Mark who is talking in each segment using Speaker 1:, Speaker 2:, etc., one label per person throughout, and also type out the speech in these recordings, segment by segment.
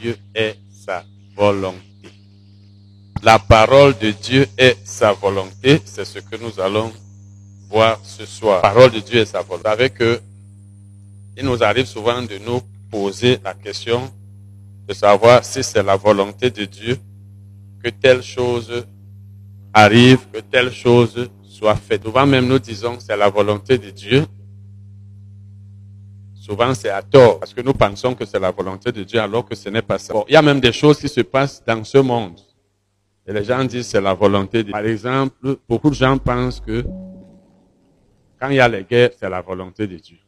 Speaker 1: Dieu est sa volonté. La parole de Dieu est sa volonté. C'est ce que nous allons voir ce soir. La parole de Dieu est sa volonté. Vous savez que il nous arrive souvent de nous poser la question de savoir si c'est la volonté de Dieu que telle chose arrive, que telle chose soit faite. Souvent même nous disons c'est la volonté de Dieu. Souvent c'est à tort parce que nous pensons que c'est la volonté de Dieu alors que ce n'est pas ça. il y a même des choses qui se passent dans ce monde. Et les gens disent c'est la volonté de Dieu. Par exemple, beaucoup de gens pensent que quand il y a les guerres, c'est la volonté de Dieu.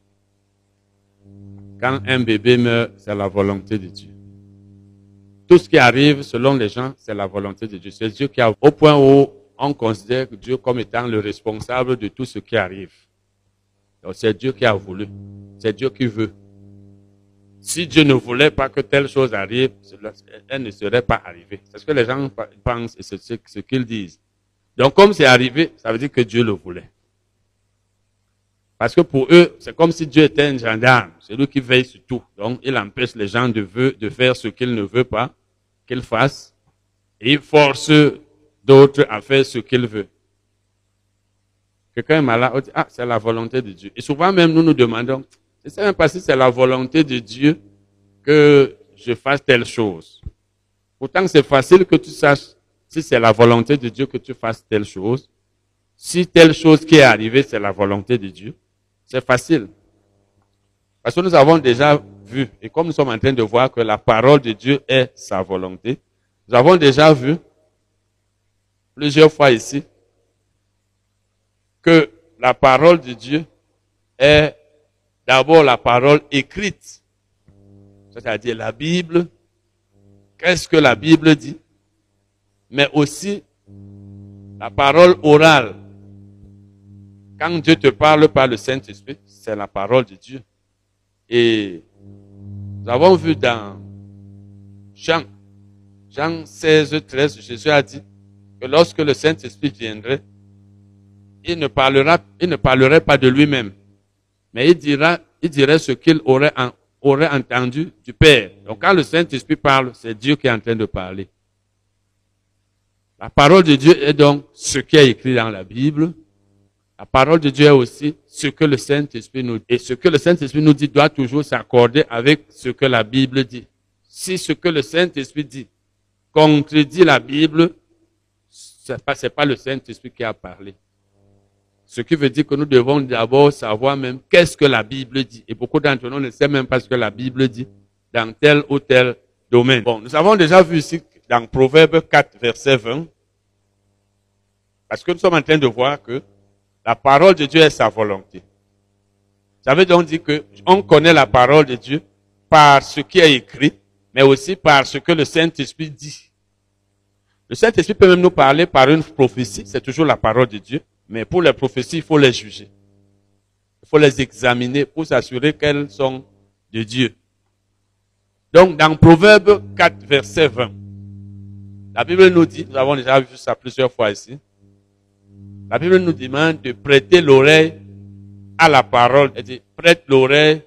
Speaker 1: Quand un bébé meurt, c'est la volonté de Dieu. Tout ce qui arrive, selon les gens, c'est la volonté de Dieu. C'est Dieu qui a, au point où on considère Dieu comme étant le responsable de tout ce qui arrive. C'est Dieu qui a voulu. C'est Dieu qui veut. Si Dieu ne voulait pas que telle chose arrive, elle ne serait pas arrivée. C'est ce que les gens pensent et c'est ce qu'ils disent. Donc, comme c'est arrivé, ça veut dire que Dieu le voulait. Parce que pour eux, c'est comme si Dieu était un gendarme. C'est lui qui veille sur tout. Donc, il empêche les gens de, de faire ce qu'il ne veut pas qu'ils fassent. Et il force d'autres à faire ce qu'il veut. Quelqu'un est malade, on dit, ah, c'est la volonté de Dieu. Et souvent même, nous nous demandons, je ne sais même pas si c'est la volonté de Dieu que je fasse telle chose. Pourtant, c'est facile que tu saches si c'est la volonté de Dieu que tu fasses telle chose. Si telle chose qui est arrivée, c'est la volonté de Dieu. C'est facile. Parce que nous avons déjà vu, et comme nous sommes en train de voir que la parole de Dieu est sa volonté, nous avons déjà vu plusieurs fois ici que la parole de Dieu est d'abord la parole écrite, c'est-à-dire la Bible. Qu'est-ce que la Bible dit? Mais aussi la parole orale, quand Dieu te parle par le Saint-Esprit, c'est la parole de Dieu. Et nous avons vu dans Jean, Jean 16, 13, Jésus a dit que lorsque le Saint-Esprit viendrait, il ne, parlera, il ne parlerait pas de lui-même, mais il, dira, il dirait ce qu'il aurait, aurait entendu du Père. Donc quand le Saint-Esprit parle, c'est Dieu qui est en train de parler. La parole de Dieu est donc ce qui est écrit dans la Bible, la parole de Dieu est aussi ce que le Saint-Esprit nous dit. Et ce que le Saint-Esprit nous dit doit toujours s'accorder avec ce que la Bible dit. Si ce que le Saint-Esprit dit contredit la Bible, ce n'est pas, pas le Saint-Esprit qui a parlé. Ce qui veut dire que nous devons d'abord savoir même qu'est-ce que la Bible dit. Et beaucoup d'entre nous ne savent même pas ce que la Bible dit dans tel ou tel domaine. Bon, nous avons déjà vu ici dans Proverbe 4, verset 20, parce que nous sommes en train de voir que la parole de Dieu est sa volonté. Ça veut donc dire que on connaît la parole de Dieu par ce qui est écrit, mais aussi par ce que le Saint-Esprit dit. Le Saint-Esprit peut même nous parler par une prophétie, c'est toujours la parole de Dieu, mais pour les prophéties, il faut les juger. Il faut les examiner pour s'assurer qu'elles sont de Dieu. Donc, dans Proverbe 4, verset 20, la Bible nous dit, nous avons déjà vu ça plusieurs fois ici, la Bible nous demande de prêter l'oreille à la parole. Elle dit, prête l'oreille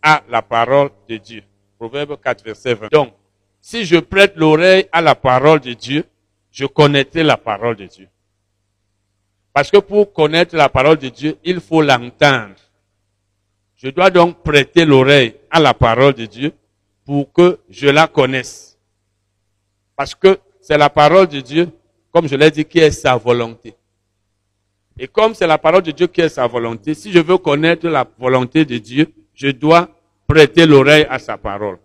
Speaker 1: à la parole de Dieu. Proverbe 4, verset 20. Donc, si je prête l'oreille à la parole de Dieu, je connaîtrai la parole de Dieu. Parce que pour connaître la parole de Dieu, il faut l'entendre. Je dois donc prêter l'oreille à la parole de Dieu pour que je la connaisse. Parce que c'est la parole de Dieu, comme je l'ai dit, qui est sa volonté. Et comme c'est la parole de Dieu qui est sa volonté, si je veux connaître la volonté de Dieu, je dois prêter l'oreille à sa parole.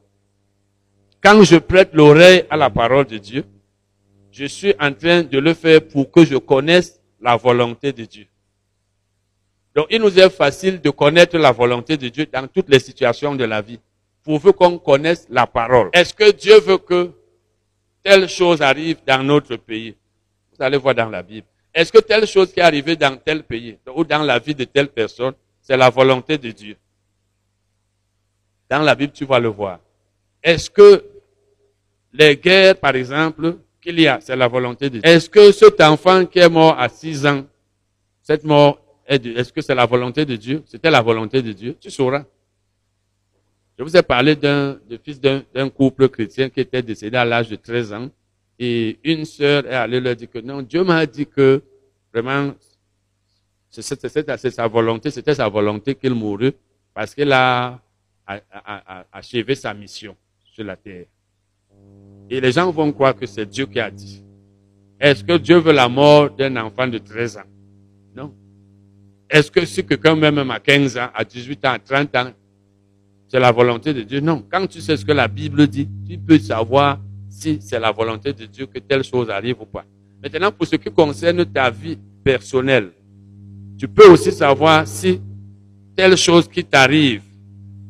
Speaker 1: Quand je prête l'oreille à la parole de Dieu, je suis en train de le faire pour que je connaisse la volonté de Dieu. Donc il nous est facile de connaître la volonté de Dieu dans toutes les situations de la vie, pourvu qu'on connaisse la parole. Est-ce que Dieu veut que telle chose arrive dans notre pays? Vous allez voir dans la Bible. Est-ce que telle chose qui est arrivée dans tel pays ou dans la vie de telle personne, c'est la volonté de Dieu? Dans la Bible, tu vas le voir. Est-ce que les guerres, par exemple, qu'il y a, c'est la volonté de Dieu Est-ce que cet enfant qui est mort à 6 ans, cette mort, est-ce que c'est la volonté de Dieu? C'était la volonté de Dieu Tu sauras. Je vous ai parlé d'un fils d'un couple chrétien qui était décédé à l'âge de 13 ans. Et une sœur est allée leur dire que non, Dieu m'a dit que vraiment, c'était sa volonté, c'était sa volonté qu'il mourût parce qu'il a, achevé sa mission sur la terre. Et les gens vont croire que c'est Dieu qui a dit. Est-ce que Dieu veut la mort d'un enfant de 13 ans? Non. Est-ce que si quelqu'un même à 15 ans, à 18 ans, à 30 ans, c'est la volonté de Dieu? Non. Quand tu sais ce que la Bible dit, tu peux savoir si c'est la volonté de Dieu que telle chose arrive ou pas. Maintenant, pour ce qui concerne ta vie personnelle, tu peux aussi savoir si telle chose qui t'arrive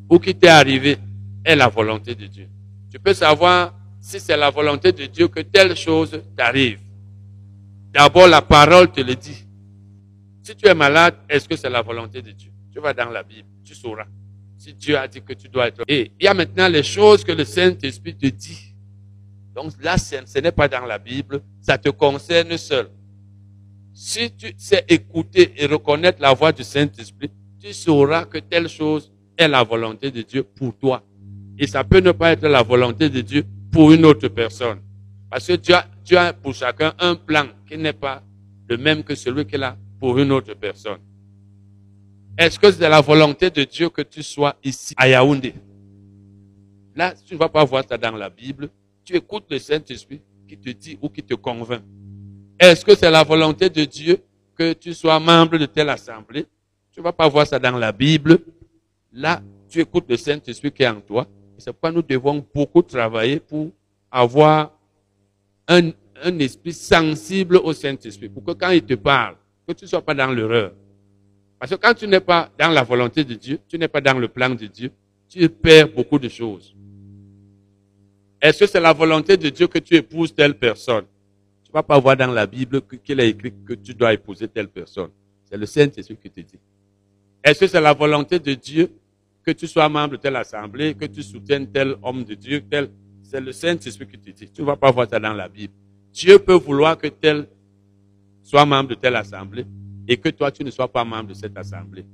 Speaker 1: ou qui t'est arrivée est la volonté de Dieu. Tu peux savoir si c'est la volonté de Dieu que telle chose t'arrive. D'abord, la parole te le dit. Si tu es malade, est-ce que c'est la volonté de Dieu? Tu vas dans la Bible, tu sauras. Si Dieu a dit que tu dois être... Et il y a maintenant les choses que le Saint-Esprit te dit. Donc là, ce n'est pas dans la Bible, ça te concerne seul. Si tu sais écouter et reconnaître la voix du Saint-Esprit, tu sauras que telle chose est la volonté de Dieu pour toi. Et ça peut ne pas être la volonté de Dieu pour une autre personne. Parce que Dieu a, Dieu a pour chacun un plan qui n'est pas le même que celui qu'il a pour une autre personne. Est-ce que c'est la volonté de Dieu que tu sois ici à Yaoundé? Là, tu ne vas pas voir ça dans la Bible. Tu écoutes le Saint-Esprit qui te dit ou qui te convainc. Est-ce que c'est la volonté de Dieu que tu sois membre de telle assemblée? Tu ne vas pas voir ça dans la Bible. Là, tu écoutes le Saint-Esprit qui est en toi c'est pourquoi nous devons beaucoup travailler pour avoir un, esprit sensible au Saint-Esprit. Pour que quand il te parle, que tu ne sois pas dans l'erreur. Parce que quand tu n'es pas dans la volonté de Dieu, tu n'es pas dans le plan de Dieu, tu perds beaucoup de choses. Est-ce que c'est la volonté de Dieu que tu épouses telle personne? Tu ne vas pas voir dans la Bible qu'il a écrit que tu dois épouser telle personne. C'est le Saint-Esprit qui te dit. Est-ce que c'est la volonté de Dieu que tu sois membre de telle assemblée, que tu soutiennes tel homme de Dieu, tel, c'est le Saint-Esprit qui te dit. Tu ne vas pas voir ça dans la Bible. Dieu peut vouloir que tel soit membre de telle assemblée et que toi, tu ne sois pas membre de cette assemblée.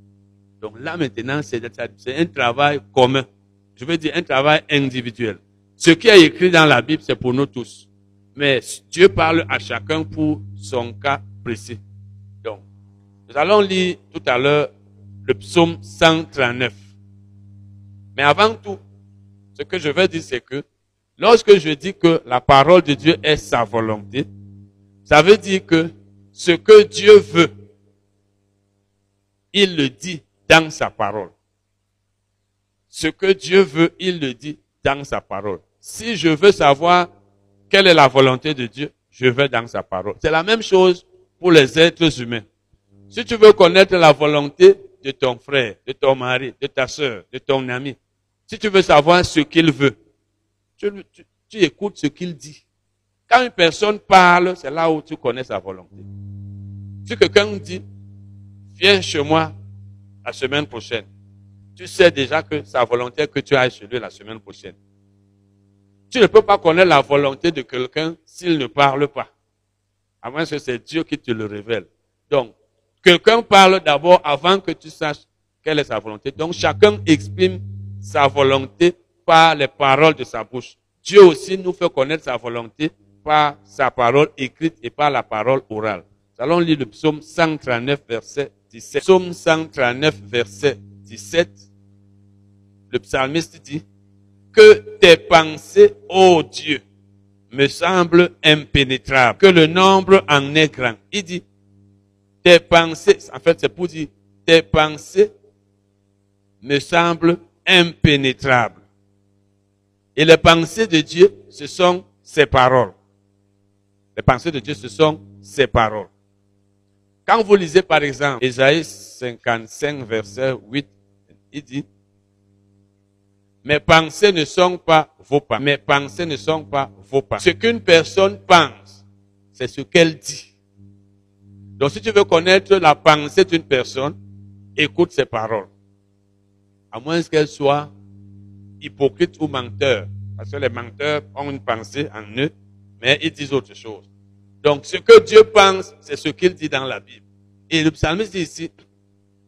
Speaker 1: Donc là, maintenant, c'est un travail commun. Je veux dire un travail individuel. Ce qui est écrit dans la Bible, c'est pour nous tous. Mais Dieu parle à chacun pour son cas précis. Donc, nous allons lire tout à l'heure le psaume 139. Mais avant tout, ce que je veux dire, c'est que lorsque je dis que la parole de Dieu est sa volonté, ça veut dire que ce que Dieu veut, il le dit dans sa parole. Ce que Dieu veut, il le dit dans sa parole. Si je veux savoir quelle est la volonté de Dieu, je vais dans sa parole. C'est la même chose pour les êtres humains. Si tu veux connaître la volonté de ton frère, de ton mari, de ta soeur, de ton ami, si tu veux savoir ce qu'il veut, tu, écoutes ce qu'il dit. Quand une personne parle, c'est là où tu connais sa volonté. Si quelqu'un dit, viens chez moi la semaine prochaine, tu sais déjà que sa volonté que tu ailles chez lui la semaine prochaine. Tu ne peux pas connaître la volonté de quelqu'un s'il ne parle pas. À moins que c'est Dieu qui te le révèle. Donc, quelqu'un parle d'abord avant que tu saches quelle est sa volonté. Donc, chacun exprime sa volonté par les paroles de sa bouche. Dieu aussi nous fait connaître sa volonté par sa parole écrite et par la parole orale. Nous allons lire le psaume 139, verset 17. Psaume 139, verset 17. Le psalmiste dit, que tes pensées, ô Dieu, me semblent impénétrables, que le nombre en est grand. Il dit, tes pensées, en fait c'est pour dire, tes pensées me semblent impénétrable. Et les pensées de Dieu, ce sont ses paroles. Les pensées de Dieu, ce sont ses paroles. Quand vous lisez par exemple Ésaïe 55, verset 8, il dit, mes pensées ne sont pas vos pensées. Mes pensées ne sont pas vos pensées. Ce qu'une personne pense, c'est ce qu'elle dit. Donc si tu veux connaître la pensée d'une personne, écoute ses paroles à moins qu'elle soit hypocrite ou menteur. Parce que les menteurs ont une pensée en eux, mais ils disent autre chose. Donc, ce que Dieu pense, c'est ce qu'il dit dans la Bible. Et le psalmiste dit ici,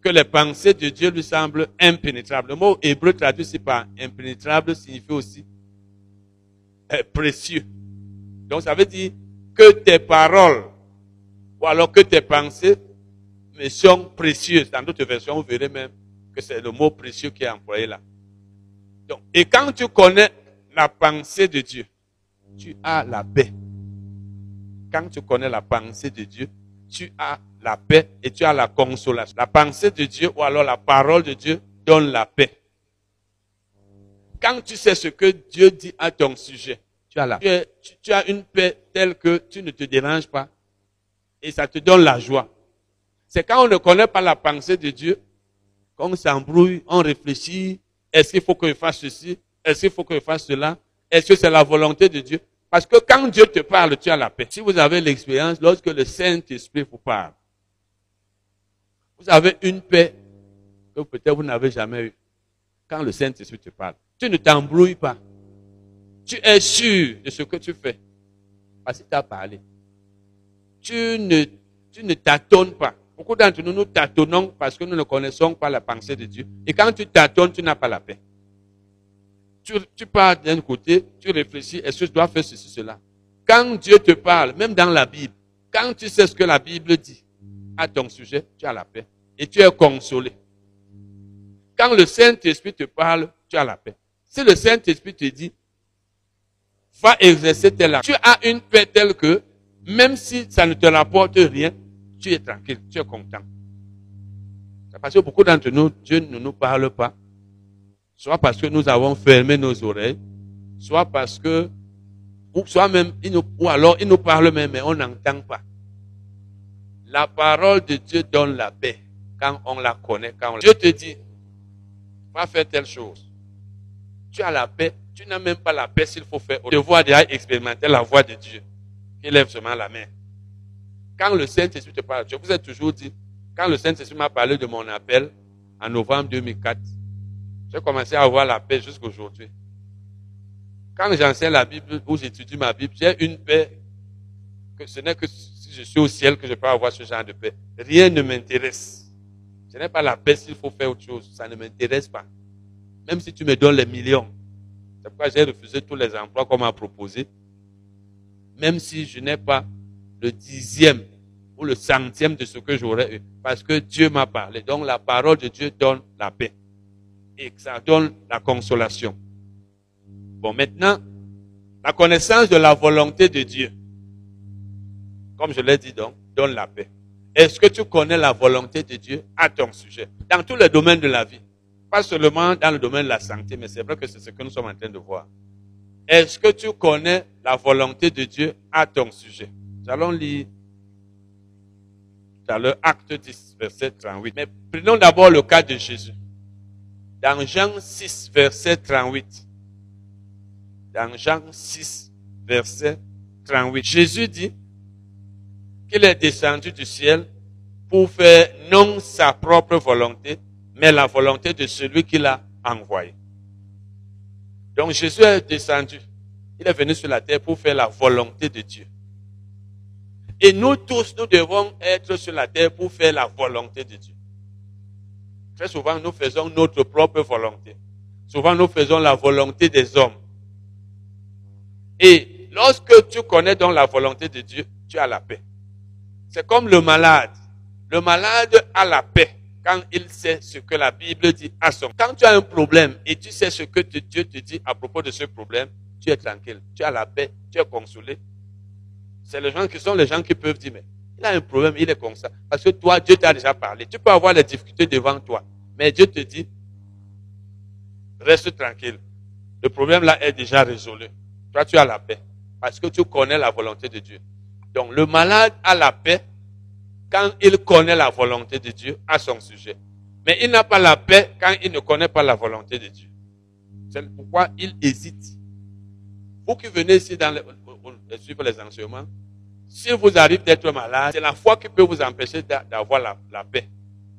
Speaker 1: que les pensées de Dieu lui semblent impénétrables. Le mot hébreu traduit ici par impénétrable signifie aussi euh, précieux. Donc ça veut dire que tes paroles ou alors que tes pensées me sont précieuses. Dans d'autres versions, vous verrez même que c'est le mot précieux qui est employé là. Donc, et quand tu connais la pensée de Dieu, tu as la paix. Quand tu connais la pensée de Dieu, tu as la paix et tu as la consolation. La pensée de Dieu ou alors la parole de Dieu donne la paix. Quand tu sais ce que Dieu dit à ton sujet, tu as la paix. Tu, as une paix telle que tu ne te déranges pas et ça te donne la joie. C'est quand on ne connaît pas la pensée de Dieu qu'on s'embrouille, on réfléchit, est-ce qu'il faut que je fasse ceci, est-ce qu'il faut que je fasse cela, est-ce que c'est la volonté de Dieu? Parce que quand Dieu te parle, tu as la paix. Si vous avez l'expérience, lorsque le Saint-Esprit vous parle, vous avez une paix que peut-être vous n'avez jamais eue. Quand le Saint-Esprit te parle, tu ne t'embrouilles pas. Tu es sûr de ce que tu fais. Parce qu'il t'a parlé. Tu ne, tu ne pas. Beaucoup d'entre nous, nous tâtonnons parce que nous ne connaissons pas la pensée de Dieu. Et quand tu tâtonnes, tu n'as pas la paix. Tu, pars d'un côté, tu réfléchis, est-ce que je dois faire ceci, cela? Quand Dieu te parle, même dans la Bible, quand tu sais ce que la Bible dit, à ton sujet, tu as la paix. Et tu es consolé. Quand le Saint-Esprit te parle, tu as la paix. Si le Saint-Esprit te dit, va exercer tel acte, tu as une paix telle que, même si ça ne te rapporte rien, tu es tranquille, tu es content. Parce que beaucoup d'entre nous, Dieu ne nous parle pas. Soit parce que nous avons fermé nos oreilles, soit parce que, ou soit même, ou alors il nous parle même, mais on n'entend pas. La parole de Dieu donne la paix quand on la connaît. Dieu te dit, va faire telle chose. Tu as la paix. Tu n'as même pas la paix s'il faut faire. Tu vois déjà expérimenter la voix de Dieu. Qui lève seulement la main. Quand le Saint-Esprit te parle, je vous ai toujours dit, quand le Saint-Esprit m'a parlé de mon appel en novembre 2004, j'ai commencé à avoir la paix jusqu'aujourd'hui. Quand j'enseigne la Bible ou j'étudie ma Bible, j'ai une paix que ce n'est que je suis au ciel que je peux avoir ce genre de paix. Rien ne m'intéresse. Je n'ai pas la paix s'il faut faire autre chose. Ça ne m'intéresse pas. Même si tu me donnes les millions. C'est pourquoi j'ai refusé tous les emplois qu'on m'a proposés. Même si je n'ai pas le dixième ou le centième de ce que j'aurais eu. Parce que Dieu m'a parlé. Donc la parole de Dieu donne la paix. Et ça donne la consolation. Bon, maintenant, la connaissance de la volonté de Dieu comme je l'ai dit donc, donne la paix. Est-ce que tu connais la volonté de Dieu à ton sujet? Dans tous les domaines de la vie. Pas seulement dans le domaine de la santé, mais c'est vrai que c'est ce que nous sommes en train de voir. Est-ce que tu connais la volonté de Dieu à ton sujet? Nous allons lire dans le acte 10, verset 38. Mais prenons d'abord le cas de Jésus. Dans Jean 6, verset 38. Dans Jean 6, verset 38. Jésus dit, qu'il est descendu du ciel pour faire non sa propre volonté, mais la volonté de celui qui l'a envoyé. Donc Jésus est descendu. Il est venu sur la terre pour faire la volonté de Dieu. Et nous tous, nous devons être sur la terre pour faire la volonté de Dieu. Très souvent, nous faisons notre propre volonté. Souvent, nous faisons la volonté des hommes. Et lorsque tu connais donc la volonté de Dieu, tu as la paix. C'est comme le malade. Le malade a la paix quand il sait ce que la Bible dit à son. Quand tu as un problème et tu sais ce que Dieu te dit à propos de ce problème, tu es tranquille, tu as la paix, tu es consolé. C'est les gens qui sont les gens qui peuvent dire, mais il a un problème, il est comme ça. Parce que toi, Dieu t'a déjà parlé. Tu peux avoir les difficultés devant toi. Mais Dieu te dit, reste tranquille. Le problème là est déjà résolu. Toi, tu as la paix. Parce que tu connais la volonté de Dieu. Donc le malade a la paix quand il connaît la volonté de Dieu à son sujet. Mais il n'a pas la paix quand il ne connaît pas la volonté de Dieu. C'est pourquoi il hésite. Vous qui venez ici dans suivre les enseignements, si vous arrivez d'être malade, c'est la foi qui peut vous empêcher d'avoir la, la paix.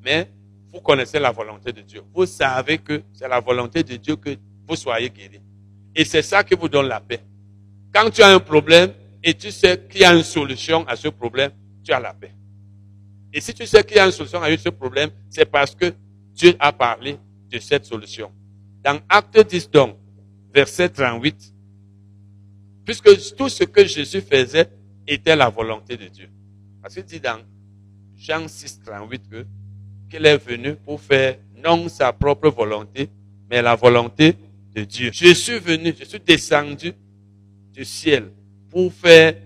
Speaker 1: Mais vous connaissez la volonté de Dieu. Vous savez que c'est la volonté de Dieu que vous soyez guéri. Et c'est ça qui vous donne la paix. Quand tu as un problème, et tu sais qu'il y a une solution à ce problème, tu as la paix. Et si tu sais qu'il y a une solution à ce problème, c'est parce que Dieu a parlé de cette solution. Dans Acte 10 donc, verset 38, puisque tout ce que Jésus faisait était la volonté de Dieu. Parce qu'il dit dans Jean 6, 38 que, qu'il est venu pour faire non sa propre volonté, mais la volonté de Dieu. Je suis venu, je suis descendu du ciel pour faire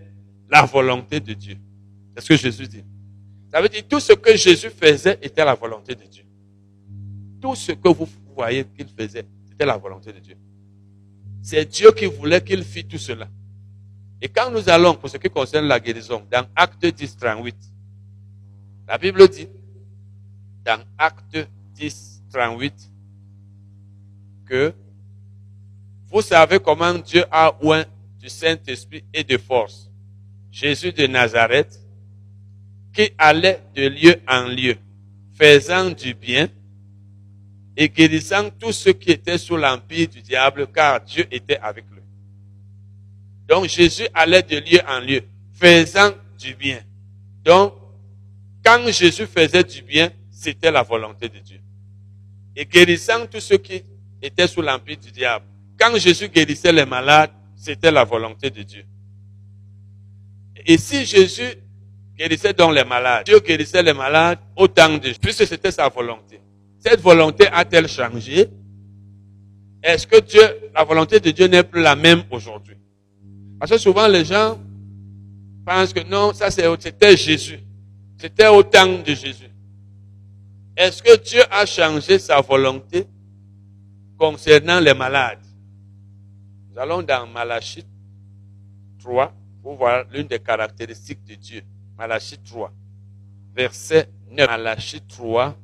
Speaker 1: la volonté de Dieu. C'est ce que Jésus dit. Ça veut dire tout ce que Jésus faisait était la volonté de Dieu. Tout ce que vous voyez qu'il faisait, c'était la volonté de Dieu. C'est Dieu qui voulait qu'il fît tout cela. Et quand nous allons, pour ce qui concerne la guérison, dans Acte 10, 38, la Bible dit, dans Acte 10, 38, que vous savez comment Dieu a oint du Saint-Esprit et de force Jésus de Nazareth, qui allait de lieu en lieu, faisant du bien et guérissant tous ceux qui étaient sous l'empire du diable, car Dieu était avec lui. Donc Jésus allait de lieu en lieu, faisant du bien. Donc, quand Jésus faisait du bien, c'était la volonté de Dieu. Et guérissant tous ceux qui étaient sous l'empire du diable. Quand Jésus guérissait les malades, c'était la volonté de Dieu. Et si Jésus guérissait donc les malades, Dieu guérissait les malades autant de puisque c'était sa volonté. Cette volonté a-t-elle changé? Est-ce que Dieu, la volonté de Dieu n'est plus la même aujourd'hui? Parce que souvent les gens pensent que non, ça c'était Jésus. C'était au temps de Jésus. Est-ce que Dieu a changé sa volonté concernant les malades? Nous allons dans Malachie 3 pour voir l'une des caractéristiques de Dieu. Malachie 3, verset 9. Malachie 3,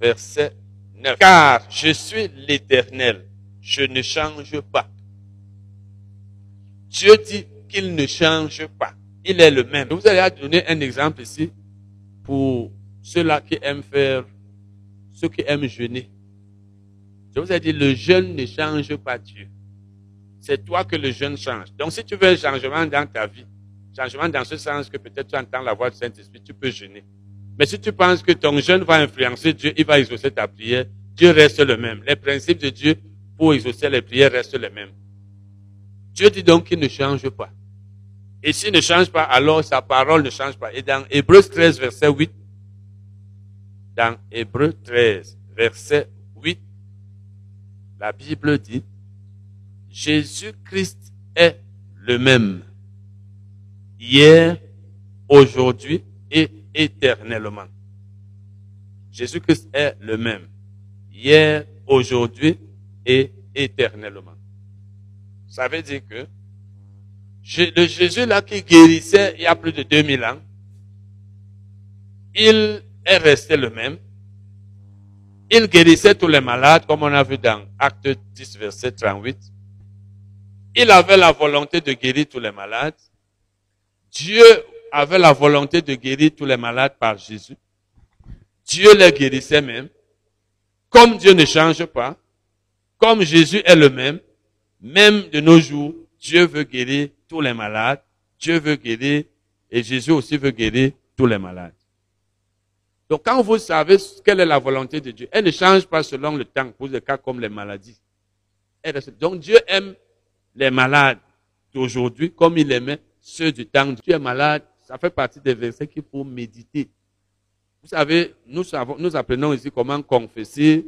Speaker 1: verset 9. Car je suis l'éternel, je ne change pas. Dieu dit qu'il ne change pas. Il est le même. Vous allez donner un exemple ici pour ceux-là qui aiment faire, ceux qui aiment jeûner. Je vous ai dit, le jeûne ne change pas Dieu. C'est toi que le jeûne change. Donc si tu veux un changement dans ta vie, changement dans ce sens que peut-être tu entends la voix du Saint-Esprit, tu peux jeûner. Mais si tu penses que ton jeûne va influencer Dieu, il va exaucer ta prière, Dieu reste le même. Les principes de Dieu pour exaucer les prières restent les mêmes. Dieu dit donc qu'il ne change pas. Et s'il ne change pas, alors sa parole ne change pas. Et dans Hébreu 13, verset 8, dans Hébreu 13, verset 8, la Bible dit, Jésus-Christ est le même, hier, aujourd'hui éternellement. Jésus-Christ est le même, hier, aujourd'hui et éternellement. Ça veut dire que le Jésus là qui guérissait il y a plus de 2000 ans, il est resté le même. Il guérissait tous les malades, comme on a vu dans Acte 10, verset 38. Il avait la volonté de guérir tous les malades. Dieu avait la volonté de guérir tous les malades par Jésus. Dieu les guérissait même. Comme Dieu ne change pas, comme Jésus est le même, même de nos jours, Dieu veut guérir tous les malades. Dieu veut guérir et Jésus aussi veut guérir tous les malades. Donc quand vous savez quelle est la volonté de Dieu, elle ne change pas selon le temps pour des cas comme les maladies. Donc Dieu aime les malades d'aujourd'hui comme il aimait ceux du temps. Tu es malade, ça fait partie des versets qu'il faut méditer. Vous savez, nous, savons, nous apprenons ici comment confesser,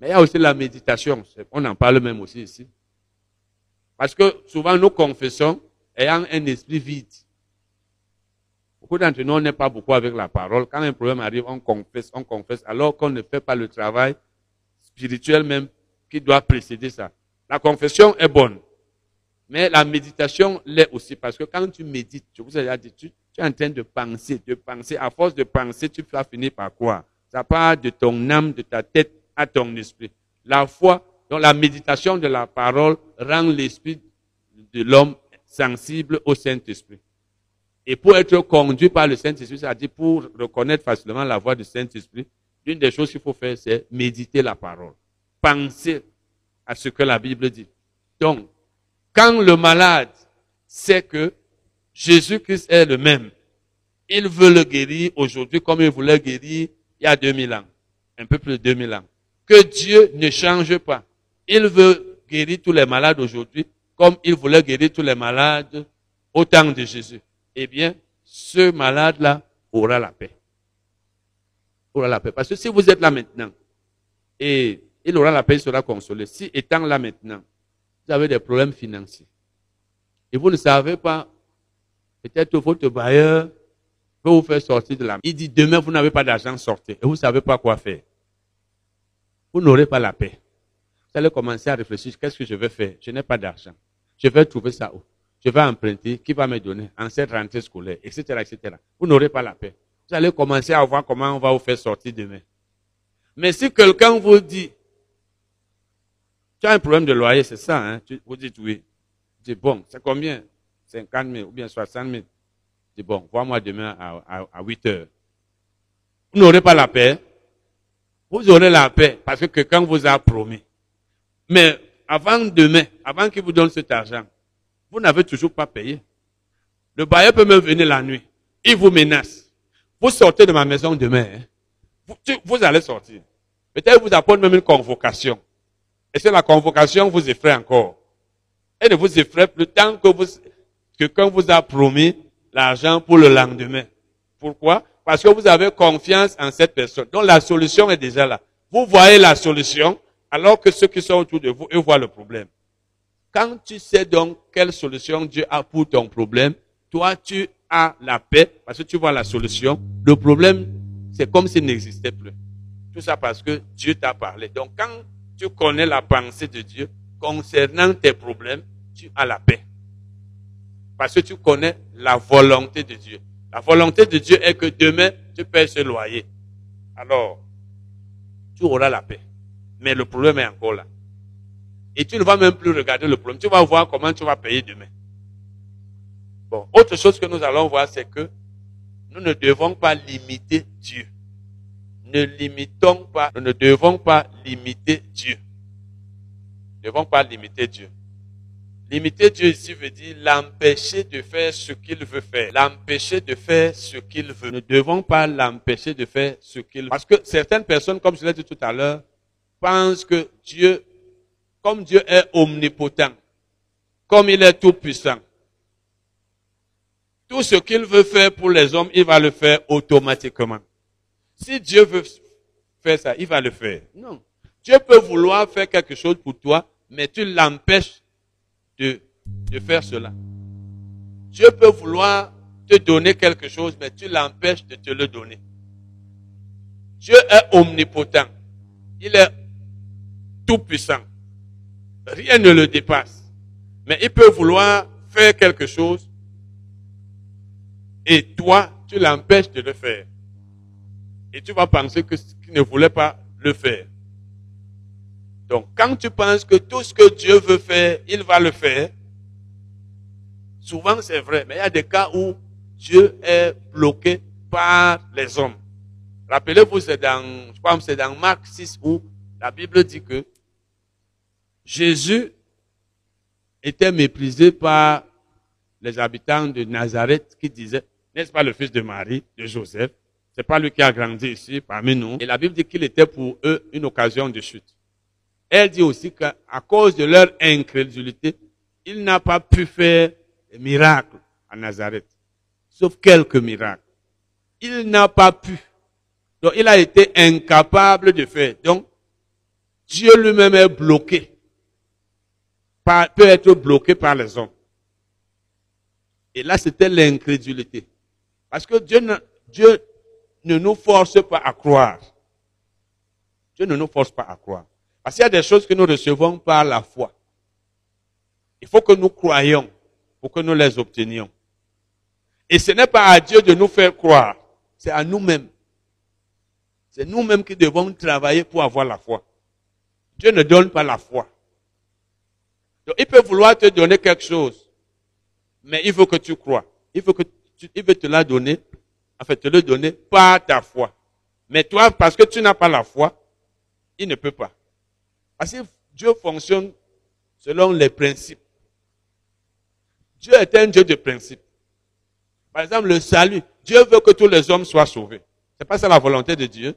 Speaker 1: mais il y a aussi la méditation. On en parle même aussi ici. Parce que souvent nous confessons ayant un esprit vide. Beaucoup d'entre nous, n'est pas beaucoup avec la parole. Quand un problème arrive, on confesse, on confesse, alors qu'on ne fait pas le travail spirituel même qui doit précéder ça. La confession est bonne. Mais la méditation l'est aussi parce que quand tu médites, je vous tu, es en train de penser, de penser. À force de penser, tu vas finir par quoi? Ça part de ton âme, de ta tête à ton esprit. La foi, donc la méditation de la parole rend l'esprit de l'homme sensible au Saint-Esprit. Et pour être conduit par le Saint-Esprit, c'est-à-dire pour reconnaître facilement la voix du Saint-Esprit, l'une des choses qu'il faut faire, c'est méditer la parole. Penser à ce que la Bible dit. Donc, quand le malade sait que Jésus-Christ est le même, il veut le guérir aujourd'hui comme il voulait guérir il y a 2000 ans, un peu plus de 2000 ans. Que Dieu ne change pas. Il veut guérir tous les malades aujourd'hui comme il voulait guérir tous les malades au temps de Jésus. Eh bien, ce malade-là aura la paix. Aura la paix. Parce que si vous êtes là maintenant, et il aura la paix, il sera consolé. Si étant là maintenant, vous avez des problèmes financiers, et vous ne savez pas, peut-être votre bailleur peut vous faire sortir de la Il dit demain, vous n'avez pas d'argent, sortez. Et vous ne savez pas quoi faire. Vous n'aurez pas la paix. Vous allez commencer à réfléchir, qu'est-ce que je vais faire? Je n'ai pas d'argent. Je vais trouver ça où? Je vais emprunter, qui va me donner? En cette rentrée scolaire, etc., etc. Vous n'aurez pas la paix. Vous allez commencer à voir comment on va vous faire sortir demain. Mais si quelqu'un vous dit, tu as un problème de loyer, c'est ça, hein? vous dites oui. dis bon, c'est combien? 50 000 ou bien 60 000. dis bon, vois-moi demain à, à 8 heures. Vous n'aurez pas la paix. Vous aurez la paix parce que quelqu'un vous a promis. Mais avant demain, avant qu'il vous donne cet argent, vous n'avez toujours pas payé. Le bailleur peut même venir la nuit. Il vous menace. Vous sortez de ma maison demain. Hein. Vous, allez sortir. Peut-être vous apporte même une convocation. Et c'est la convocation vous effraie encore. Elle ne vous effraie plus tant que vous, quelqu'un vous a promis l'argent pour le lendemain. Pourquoi? Parce que vous avez confiance en cette personne. Donc la solution est déjà là. Vous voyez la solution, alors que ceux qui sont autour de vous, eux voient le problème. Quand tu sais donc quelle solution Dieu a pour ton problème, toi tu as la paix parce que tu vois la solution. Le problème, c'est comme s'il n'existait plus. Tout ça parce que Dieu t'a parlé. Donc quand tu connais la pensée de Dieu concernant tes problèmes, tu as la paix. Parce que tu connais la volonté de Dieu. La volonté de Dieu est que demain, tu payes ce loyer. Alors, tu auras la paix. Mais le problème est encore là. Et tu ne vas même plus regarder le problème. Tu vas voir comment tu vas payer demain. Bon, autre chose que nous allons voir, c'est que nous ne devons pas limiter Dieu. Ne limitons pas, nous ne devons pas limiter Dieu. Nous ne devons pas limiter Dieu. Limiter Dieu ici veut dire l'empêcher de faire ce qu'il veut faire. L'empêcher de faire ce qu'il veut. Nous ne devons pas l'empêcher de faire ce qu'il veut. Parce que certaines personnes, comme je l'ai dit tout à l'heure, pense que Dieu, comme Dieu est omnipotent, comme il est tout puissant, tout ce qu'il veut faire pour les hommes, il va le faire automatiquement. Si Dieu veut faire ça, il va le faire. Non. Dieu peut vouloir faire quelque chose pour toi, mais tu l'empêches de, de faire cela. Dieu peut vouloir te donner quelque chose, mais tu l'empêches de te le donner. Dieu est omnipotent. Il est puissant. Rien ne le dépasse. Mais il peut vouloir faire quelque chose et toi, tu l'empêches de le faire. Et tu vas penser que qu'il ne voulait pas le faire. Donc, quand tu penses que tout ce que Dieu veut faire, il va le faire, souvent c'est vrai, mais il y a des cas où Dieu est bloqué par les hommes. Rappelez-vous, c'est dans, je que c'est dans Marc 6 où la Bible dit que Jésus était méprisé par les habitants de Nazareth qui disaient, n'est-ce pas le fils de Marie, de Joseph? C'est pas lui qui a grandi ici parmi nous. Et la Bible dit qu'il était pour eux une occasion de chute. Elle dit aussi qu'à cause de leur incrédulité, il n'a pas pu faire de miracles à Nazareth. Sauf quelques miracles. Il n'a pas pu. Donc il a été incapable de faire. Donc Dieu lui-même est bloqué peut être bloqué par les hommes. Et là, c'était l'incrédulité. Parce que Dieu Dieu ne nous force pas à croire. Dieu ne nous force pas à croire. Parce qu'il y a des choses que nous recevons par la foi. Il faut que nous croyions pour que nous les obtenions. Et ce n'est pas à Dieu de nous faire croire, c'est à nous-mêmes. C'est nous-mêmes qui devons travailler pour avoir la foi. Dieu ne donne pas la foi il peut vouloir te donner quelque chose, mais il veut que tu crois. Il veut que tu, il veut te la donner, en fait, te le donner par ta foi. Mais toi, parce que tu n'as pas la foi, il ne peut pas. Parce que Dieu fonctionne selon les principes. Dieu est un Dieu de principes. Par exemple, le salut. Dieu veut que tous les hommes soient sauvés. C'est pas ça la volonté de Dieu,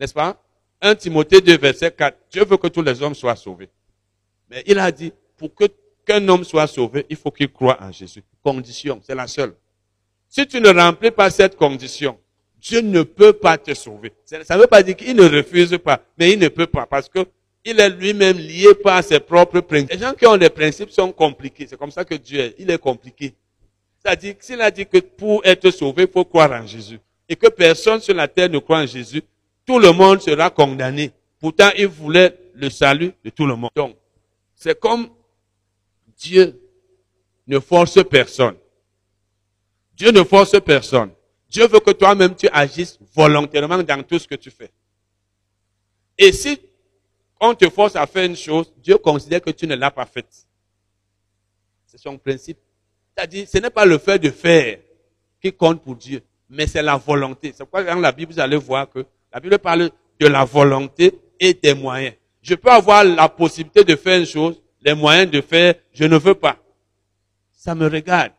Speaker 1: n'est-ce pas? 1 Timothée 2, verset 4. Dieu veut que tous les hommes soient sauvés. Mais il a dit, pour que qu'un homme soit sauvé, il faut qu'il croie en Jésus. Condition, c'est la seule. Si tu ne remplis pas cette condition, Dieu ne peut pas te sauver. Ça ne veut pas dire qu'il ne refuse pas, mais il ne peut pas parce que il est lui-même lié par ses propres principes. Les gens qui ont des principes sont compliqués. C'est comme ça que Dieu est. Il est compliqué. C'est-à-dire s'il a dit que pour être sauvé, il faut croire en Jésus. Et que personne sur la terre ne croit en Jésus, tout le monde sera condamné. Pourtant, il voulait le salut de tout le monde. Donc, c'est comme Dieu ne force personne. Dieu ne force personne. Dieu veut que toi-même tu agisses volontairement dans tout ce que tu fais. Et si on te force à faire une chose, Dieu considère que tu ne l'as pas faite. C'est son principe. C'est-à-dire, ce n'est pas le fait de faire qui compte pour Dieu, mais c'est la volonté. C'est pourquoi dans la Bible, vous allez voir que la Bible parle de la volonté et des moyens. Je peux avoir la possibilité de faire une chose, les moyens de faire, je ne veux pas. Ça me regarde.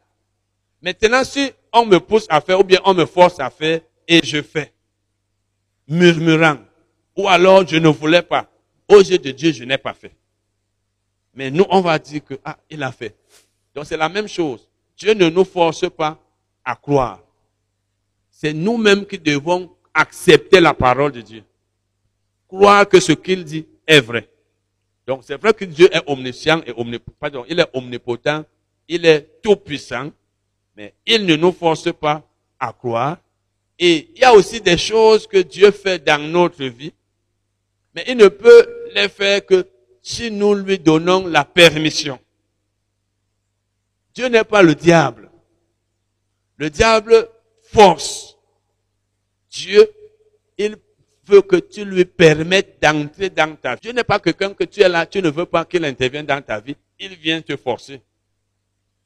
Speaker 1: Maintenant, si on me pousse à faire ou bien on me force à faire et je fais, murmurant, ou alors je ne voulais pas, aux yeux de Dieu, je n'ai pas fait. Mais nous, on va dire que, ah, il a fait. Donc c'est la même chose. Dieu ne nous force pas à croire. C'est nous-mêmes qui devons accepter la parole de Dieu. Croire que ce qu'il dit est vrai. Donc c'est vrai que Dieu est omniscient et omnipotent. Pardon, il est omnipotent, il est tout puissant, mais il ne nous force pas à croire. Et il y a aussi des choses que Dieu fait dans notre vie, mais il ne peut les faire que si nous lui donnons la permission. Dieu n'est pas le diable. Le diable force. Dieu, il veut que tu lui permettes d'entrer dans ta vie. Dieu n'est pas quelqu'un que tu es là, tu ne veux pas qu'il intervienne dans ta vie. Il vient te forcer.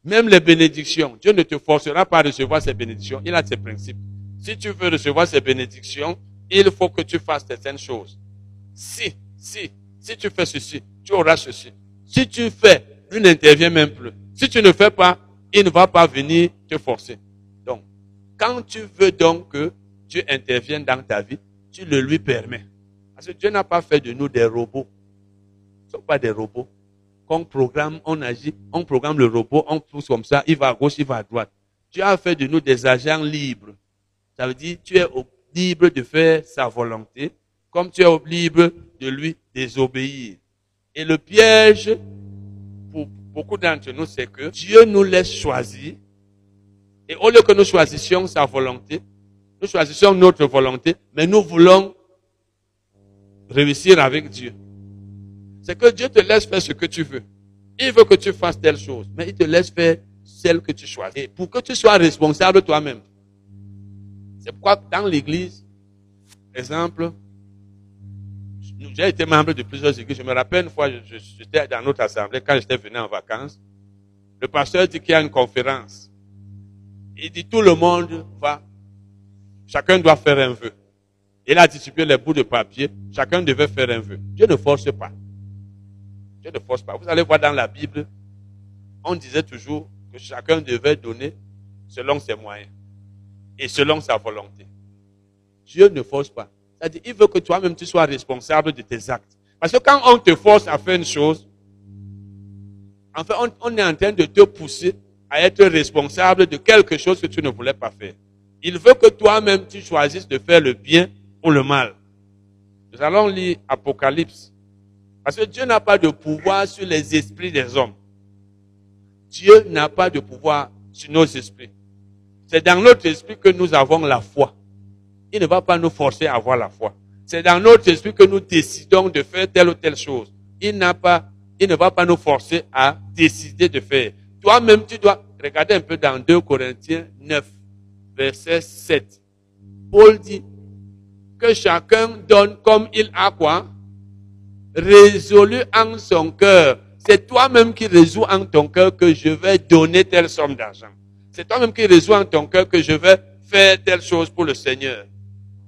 Speaker 1: Même les bénédictions, Dieu ne te forcera pas à recevoir ces bénédictions. Il a ses principes. Si tu veux recevoir ces bénédictions, il faut que tu fasses certaines choses. Si, si, si tu fais ceci, tu auras ceci. Si tu fais, lui n'intervient même plus. Si tu ne fais pas, il ne va pas venir te forcer. Donc, quand tu veux donc que Dieu intervienne dans ta vie, tu le lui permets. Parce que Dieu n'a pas fait de nous des robots. Nous ne sommes pas des robots. Quand on programme, on agit, on programme le robot, on pousse comme ça, il va à gauche, il va à droite. Dieu a fait de nous des agents libres. Ça veut dire, tu es libre de faire sa volonté, comme tu es libre de lui désobéir. Et le piège, pour beaucoup d'entre nous, c'est que Dieu nous laisse choisir. Et au lieu que nous choisissions sa volonté, nous choisissons notre volonté, mais nous voulons réussir avec Dieu. C'est que Dieu te laisse faire ce que tu veux. Il veut que tu fasses telle chose, mais il te laisse faire celle que tu choisis. Pour que tu sois responsable toi-même. C'est pourquoi dans l'église, exemple, j'ai été membre de plusieurs églises. Je me rappelle une fois, j'étais dans notre assemblée, quand j'étais venu en vacances, le pasteur dit qu'il y a une conférence. Il dit tout le monde va, chacun doit faire un vœu. Il a distribué les bouts de papier, chacun devait faire un vœu. Dieu ne force pas. Dieu ne force pas. Vous allez voir dans la Bible, on disait toujours que chacun devait donner selon ses moyens et selon sa volonté. Dieu ne force pas. C'est-à-dire, il veut que toi-même tu sois responsable de tes actes. Parce que quand on te force à faire une chose, en fait, on, est en train de te pousser à être responsable de quelque chose que tu ne voulais pas faire. Il veut que toi-même tu choisisses de faire le bien ou le mal. Nous allons lire Apocalypse. Parce que Dieu n'a pas de pouvoir sur les esprits des hommes. Dieu n'a pas de pouvoir sur nos esprits. C'est dans notre esprit que nous avons la foi. Il ne va pas nous forcer à avoir la foi. C'est dans notre esprit que nous décidons de faire telle ou telle chose. Il n'a pas, il ne va pas nous forcer à décider de faire. Toi-même, tu dois regarder un peu dans 2 Corinthiens 9, verset 7. Paul dit que chacun donne comme il a quoi? Résolu en son cœur. C'est toi-même qui résous en ton cœur que je vais donner telle somme d'argent. C'est toi-même qui résous en ton cœur que je vais faire telle chose pour le Seigneur.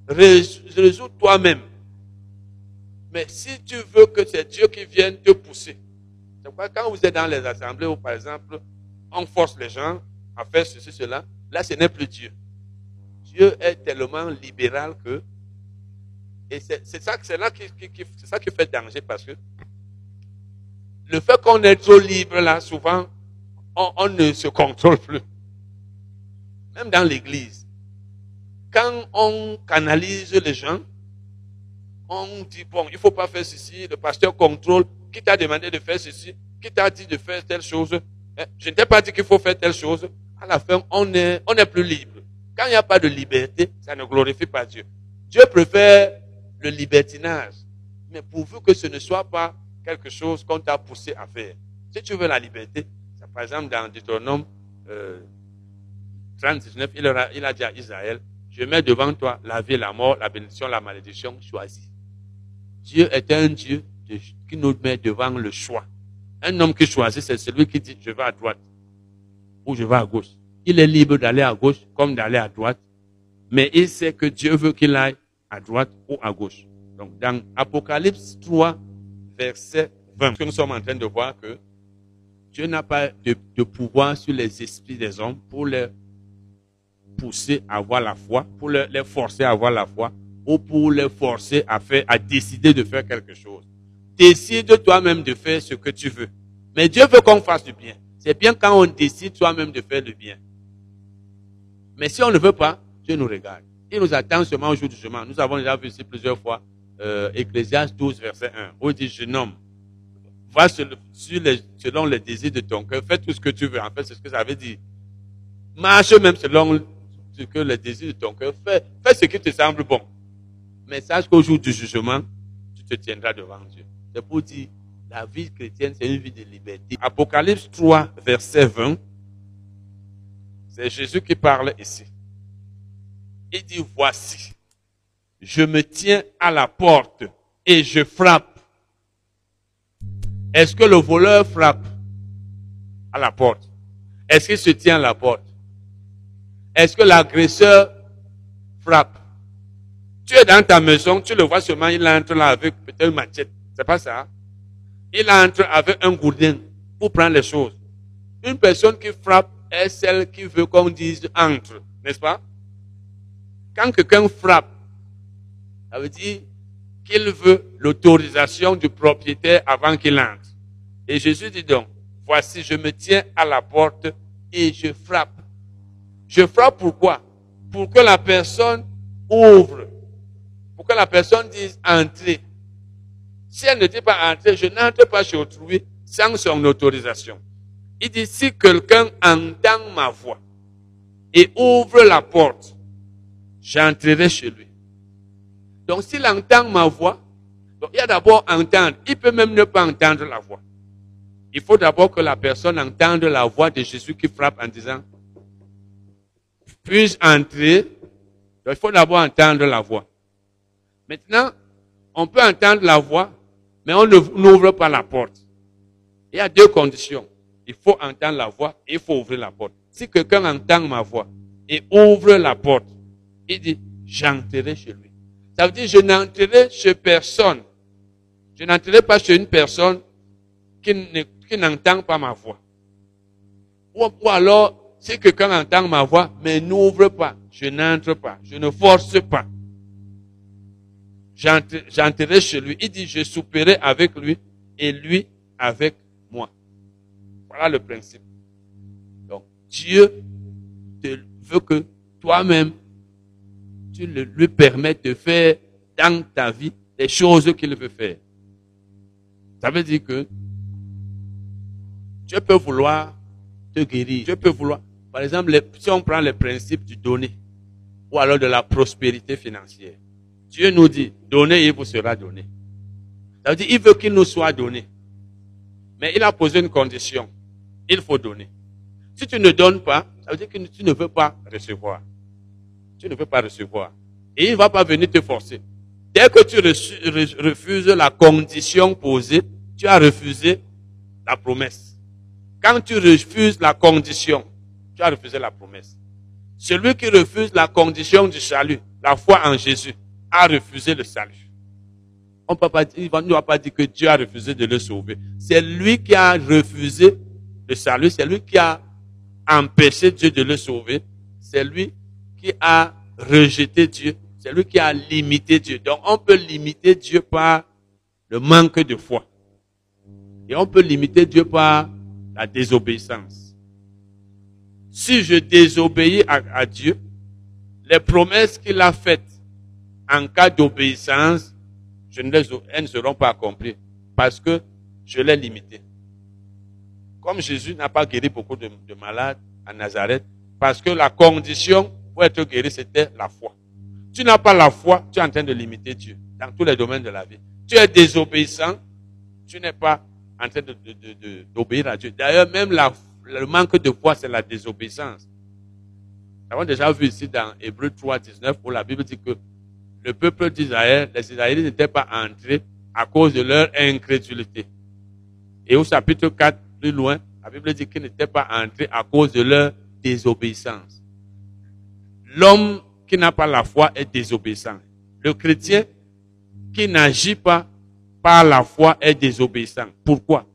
Speaker 1: Résous toi-même. Mais si tu veux que c'est Dieu qui vienne te pousser, quand vous êtes dans les assemblées où, par exemple, on force les gens à faire ceci, cela, là, ce n'est plus Dieu. Dieu est tellement libéral que. Et c'est ça, c'est là qui, c'est ça qui fait danger parce que le fait qu'on est trop libre là, souvent, on, on ne se contrôle plus. Même dans l'église. Quand on canalise les gens, on dit, bon, il faut pas faire ceci, le pasteur contrôle, qui t'a demandé de faire ceci, qui t'a dit de faire telle chose. Hein? Je ne t'ai pas dit qu'il faut faire telle chose. À la fin, on est, on est plus libre. Quand il n'y a pas de liberté, ça ne glorifie pas Dieu. Dieu préfère le libertinage. Mais pourvu que ce ne soit pas quelque chose qu'on t'a poussé à faire. Si tu veux la liberté, par exemple dans Deutéronome euh, 39, il, il a dit à Israël, je mets devant toi la vie, la mort, la bénédiction, la malédiction, choisis. Dieu est un Dieu qui nous met devant le choix. Un homme qui choisit, c'est celui qui dit, je vais à droite ou je vais à gauche. Il est libre d'aller à gauche comme d'aller à droite, mais il sait que Dieu veut qu'il aille à droite ou à gauche. Donc, dans Apocalypse 3, verset 20, nous sommes en train de voir que Dieu n'a pas de, de, pouvoir sur les esprits des hommes pour les pousser à avoir la foi, pour les, les forcer à avoir la foi, ou pour les forcer à faire, à décider de faire quelque chose. Décide toi-même de faire ce que tu veux. Mais Dieu veut qu'on fasse du bien. C'est bien quand on décide toi-même de faire le bien. Mais si on ne veut pas, Dieu nous regarde. Il nous attend seulement au jour du jugement. Nous avons déjà vu ici plusieurs fois euh, Ecclésiaste 12, verset 1, où il dit, jeune homme, va selon les désirs de ton cœur, fais tout ce que tu veux. En fait, c'est ce que ça veut dire. Marche même selon ce que les désirs de ton cœur, fais, fais ce qui te semble bon. Mais sache qu'au jour du jugement, tu te tiendras devant Dieu. C'est pour dire, la vie chrétienne, c'est une vie de liberté. Apocalypse 3, verset 20, c'est Jésus qui parle ici. Il dit, voici, je me tiens à la porte et je frappe. Est-ce que le voleur frappe à la porte? Est-ce qu'il se tient à la porte? Est-ce que l'agresseur frappe? Tu es dans ta maison, tu le vois seulement, il entre là avec peut-être une machette. C'est pas ça. Il entre avec un gourdin pour prendre les choses. Une personne qui frappe est celle qui veut qu'on dise entre, n'est-ce pas? Quand quelqu'un frappe, ça veut dire qu'il veut l'autorisation du propriétaire avant qu'il entre. Et Jésus dit donc, voici, je me tiens à la porte et je frappe. Je frappe pourquoi? Pour que la personne ouvre pour que la personne dise entrer. Si elle ne dit pas entrer, je n'entre pas chez autrui sans son autorisation. Il dit, si quelqu'un entend ma voix et ouvre la porte, j'entrerai chez lui. Donc s'il entend ma voix, il y a d'abord entendre. Il peut même ne pas entendre la voix. Il faut d'abord que la personne entende la voix de Jésus qui frappe en disant, puis-je entrer? Donc il faut d'abord entendre la voix. Maintenant, on peut entendre la voix, mais on n'ouvre pas la porte. Il y a deux conditions. Il faut entendre la voix et il faut ouvrir la porte. Si quelqu'un entend ma voix et ouvre la porte, il dit, j'entrerai chez lui. Ça veut dire, je n'entrerai chez personne. Je n'entrerai pas chez une personne qui n'entend pas ma voix. Ou, alors, si quelqu'un entend ma voix, mais n'ouvre pas, je n'entre pas, je ne force pas j'entrerai chez lui. Il dit, je souperai avec lui et lui avec moi. Voilà le principe. Donc, Dieu veut que toi-même, tu lui permettes de faire dans ta vie les choses qu'il veut faire. Ça veut dire que Dieu peut vouloir te guérir. Dieu peut vouloir, par exemple, si on prend le principe du donner, ou alors de la prospérité financière. Dieu nous dit, donnez, il vous sera donné. Ça veut dire, il veut qu'il nous soit donné. Mais il a posé une condition. Il faut donner. Si tu ne donnes pas, ça veut dire que tu ne veux pas recevoir. Tu ne veux pas recevoir. Et il ne va pas venir te forcer. Dès que tu refuses la condition posée, tu as refusé la promesse. Quand tu refuses la condition, tu as refusé la promesse. Celui qui refuse la condition du salut, la foi en Jésus, a refusé le salut. On ne va pas dire que Dieu a refusé de le sauver. C'est lui qui a refusé le salut. C'est lui qui a empêché Dieu de le sauver. C'est lui a rejeté Dieu. C'est lui qui a limité Dieu. Donc on peut limiter Dieu par le manque de foi. Et on peut limiter Dieu par la désobéissance. Si je désobéis à, Dieu, les promesses qu'il a faites en cas d'obéissance, ne les, elles ne seront pas accomplies parce que je l'ai limité. Comme Jésus n'a pas guéri beaucoup de malades à Nazareth, parce que la condition pour être guéri, c'était la foi. Tu n'as pas la foi, tu es en train de limiter Dieu dans tous les domaines de la vie. Tu es désobéissant, tu n'es pas en train d'obéir à Dieu. D'ailleurs, même la, le manque de foi, c'est la désobéissance. Nous avons déjà vu ici dans Hébreu 3, 19, où la Bible dit que le peuple d'Israël, les Israélites n'étaient pas entrés à cause de leur incrédulité. Et au chapitre 4, plus loin, la Bible dit qu'ils n'étaient pas entrés à cause de leur désobéissance. L'homme qui n'a pas la foi est désobéissant. Le chrétien qui n'agit pas par la foi est désobéissant. Pourquoi?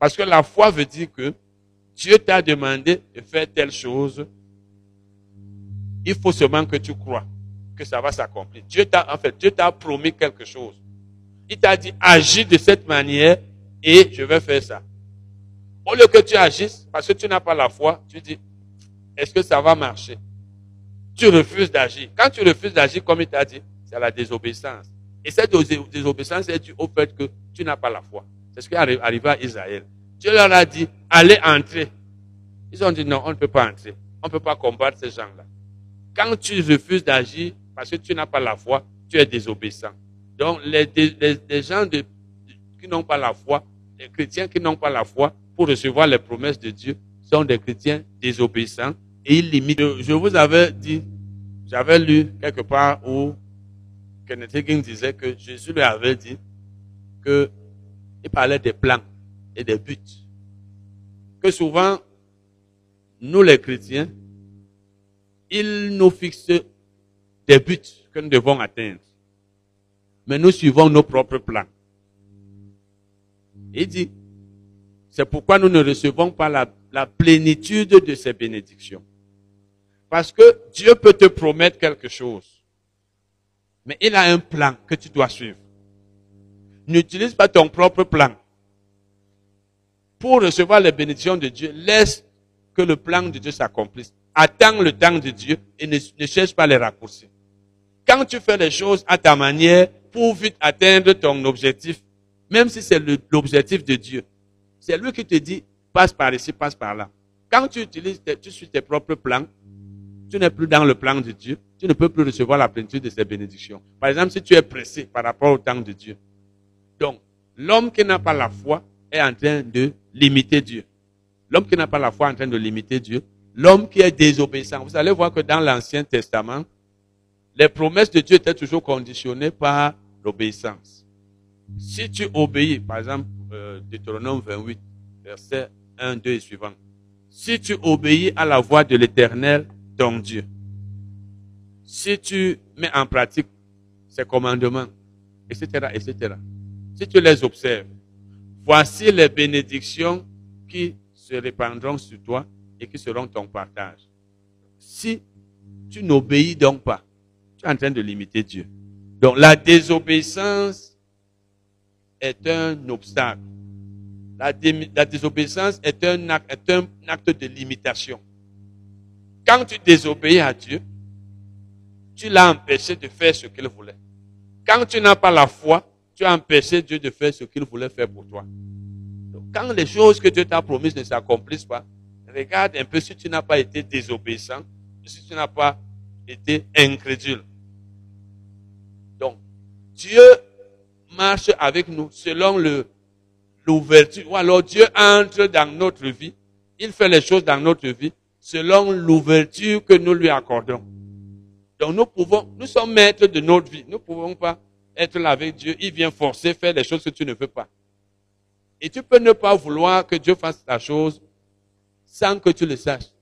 Speaker 1: Parce que la foi veut dire que Dieu t'a demandé de faire telle chose. Il faut seulement que tu crois que ça va s'accomplir. Dieu t'a, en fait, Dieu t'a promis quelque chose. Il t'a dit, agis de cette manière et je vais faire ça. Au lieu que tu agisses, parce que tu n'as pas la foi, tu dis, est-ce que ça va marcher? Tu refuses d'agir. Quand tu refuses d'agir comme il t'a dit, c'est la désobéissance. Et cette désobéissance est due au fait que tu n'as pas la foi. C'est ce qui est arrivé à Israël. Dieu leur a dit, allez entrer. Ils ont dit, non, on ne peut pas entrer. On ne peut pas combattre ces gens-là. Quand tu refuses d'agir parce que tu n'as pas la foi, tu es désobéissant. Donc, les, gens qui n'ont pas la foi, les chrétiens qui n'ont pas la foi pour recevoir les promesses de Dieu sont des chrétiens désobéissants et ils limitent. Je vous avais dit, j'avais lu quelque part où Kenneth Higgins disait que Jésus lui avait dit que il parlait des plans et des buts. Que souvent, nous les chrétiens, ils nous fixent des buts que nous devons atteindre. Mais nous suivons nos propres plans. Il dit, c'est pourquoi nous ne recevons pas la, la plénitude de ces bénédictions. Parce que Dieu peut te promettre quelque chose. Mais il a un plan que tu dois suivre. N'utilise pas ton propre plan. Pour recevoir les bénédictions de Dieu, laisse que le plan de Dieu s'accomplisse. Attends le temps de Dieu et ne, cherche pas les raccourcis. Quand tu fais les choses à ta manière pour vite atteindre ton objectif, même si c'est l'objectif de Dieu, c'est lui qui te dit, passe par ici, passe par là. Quand tu utilises, tu suis tes propres plans, tu n'es plus dans le plan de Dieu, tu ne peux plus recevoir la plénitude de ses bénédictions. Par exemple, si tu es pressé par rapport au temps de Dieu. Donc, l'homme qui n'a pas la foi est en train de limiter Dieu. L'homme qui n'a pas la foi est en train de limiter Dieu. L'homme qui est désobéissant. Vous allez voir que dans l'Ancien Testament, les promesses de Dieu étaient toujours conditionnées par l'obéissance. Si tu obéis, par exemple, euh, Deutéronome 28, verset 1, 2 et suivant. Si tu obéis à la voix de l'Éternel, ton Dieu. Si tu mets en pratique ses commandements, etc., etc., si tu les observes, voici les bénédictions qui se répandront sur toi et qui seront ton partage. Si tu n'obéis donc pas, tu es en train de limiter Dieu. Donc la désobéissance est un obstacle. La, désobéissance est un acte de limitation. Quand tu désobéis à Dieu, tu l'as empêché de faire ce qu'il voulait. Quand tu n'as pas la foi, tu as empêché Dieu de faire ce qu'il voulait faire pour toi. Quand les choses que Dieu t'a promises ne s'accomplissent pas, regarde un peu si tu n'as pas été désobéissant, si tu n'as pas été incrédule. Donc, Dieu marche avec nous selon l'ouverture. Ou alors Dieu entre dans notre vie. Il fait les choses dans notre vie selon l'ouverture que nous lui accordons. Donc nous pouvons, nous sommes maîtres de notre vie. Nous ne pouvons pas être là avec Dieu. Il vient forcer faire les choses que tu ne veux pas. Et tu peux ne pas vouloir que Dieu fasse la chose sans que tu le saches.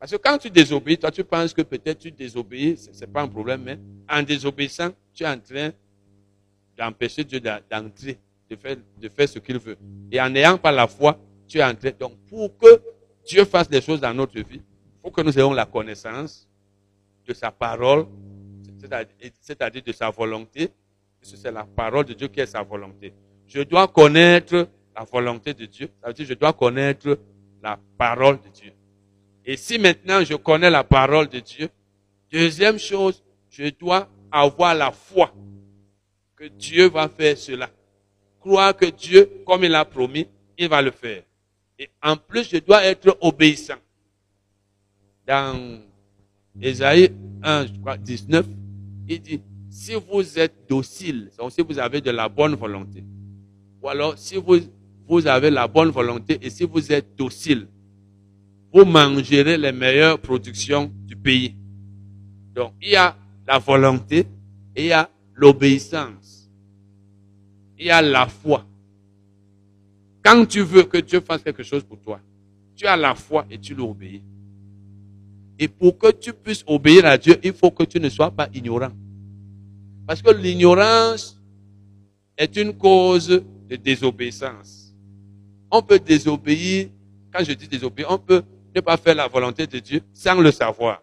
Speaker 1: Parce que quand tu désobéis, toi tu penses que peut-être tu désobéis, ce n'est pas un problème, mais en désobéissant, tu es en train d'empêcher Dieu d'entrer, de faire, ce qu'il veut. Et en n'ayant pas la foi, tu es en train. Donc pour que Dieu fasse des choses dans notre vie, faut que nous ayons la connaissance de sa parole c'est-à-dire de sa volonté, c'est la parole de Dieu qui est sa volonté. Je dois connaître la volonté de Dieu, ça veut dire je dois connaître la parole de Dieu. Et si maintenant je connais la parole de Dieu, deuxième chose, je dois avoir la foi que Dieu va faire cela. Croire que Dieu, comme il a promis, il va le faire. Et en plus, je dois être obéissant. Dans Ésaïe 1, je crois, 19, il dit, si vous êtes docile, si vous avez de la bonne volonté, ou alors si vous, vous avez la bonne volonté et si vous êtes docile, vous mangerez les meilleures productions du pays. Donc, il y a la volonté et il y a l'obéissance. Il y a la foi. Quand tu veux que Dieu fasse quelque chose pour toi, tu as la foi et tu l'obéis. Et pour que tu puisses obéir à Dieu, il faut que tu ne sois pas ignorant. Parce que l'ignorance est une cause de désobéissance. On peut désobéir, quand je dis désobéir, on peut ne pas faire la volonté de Dieu sans le savoir.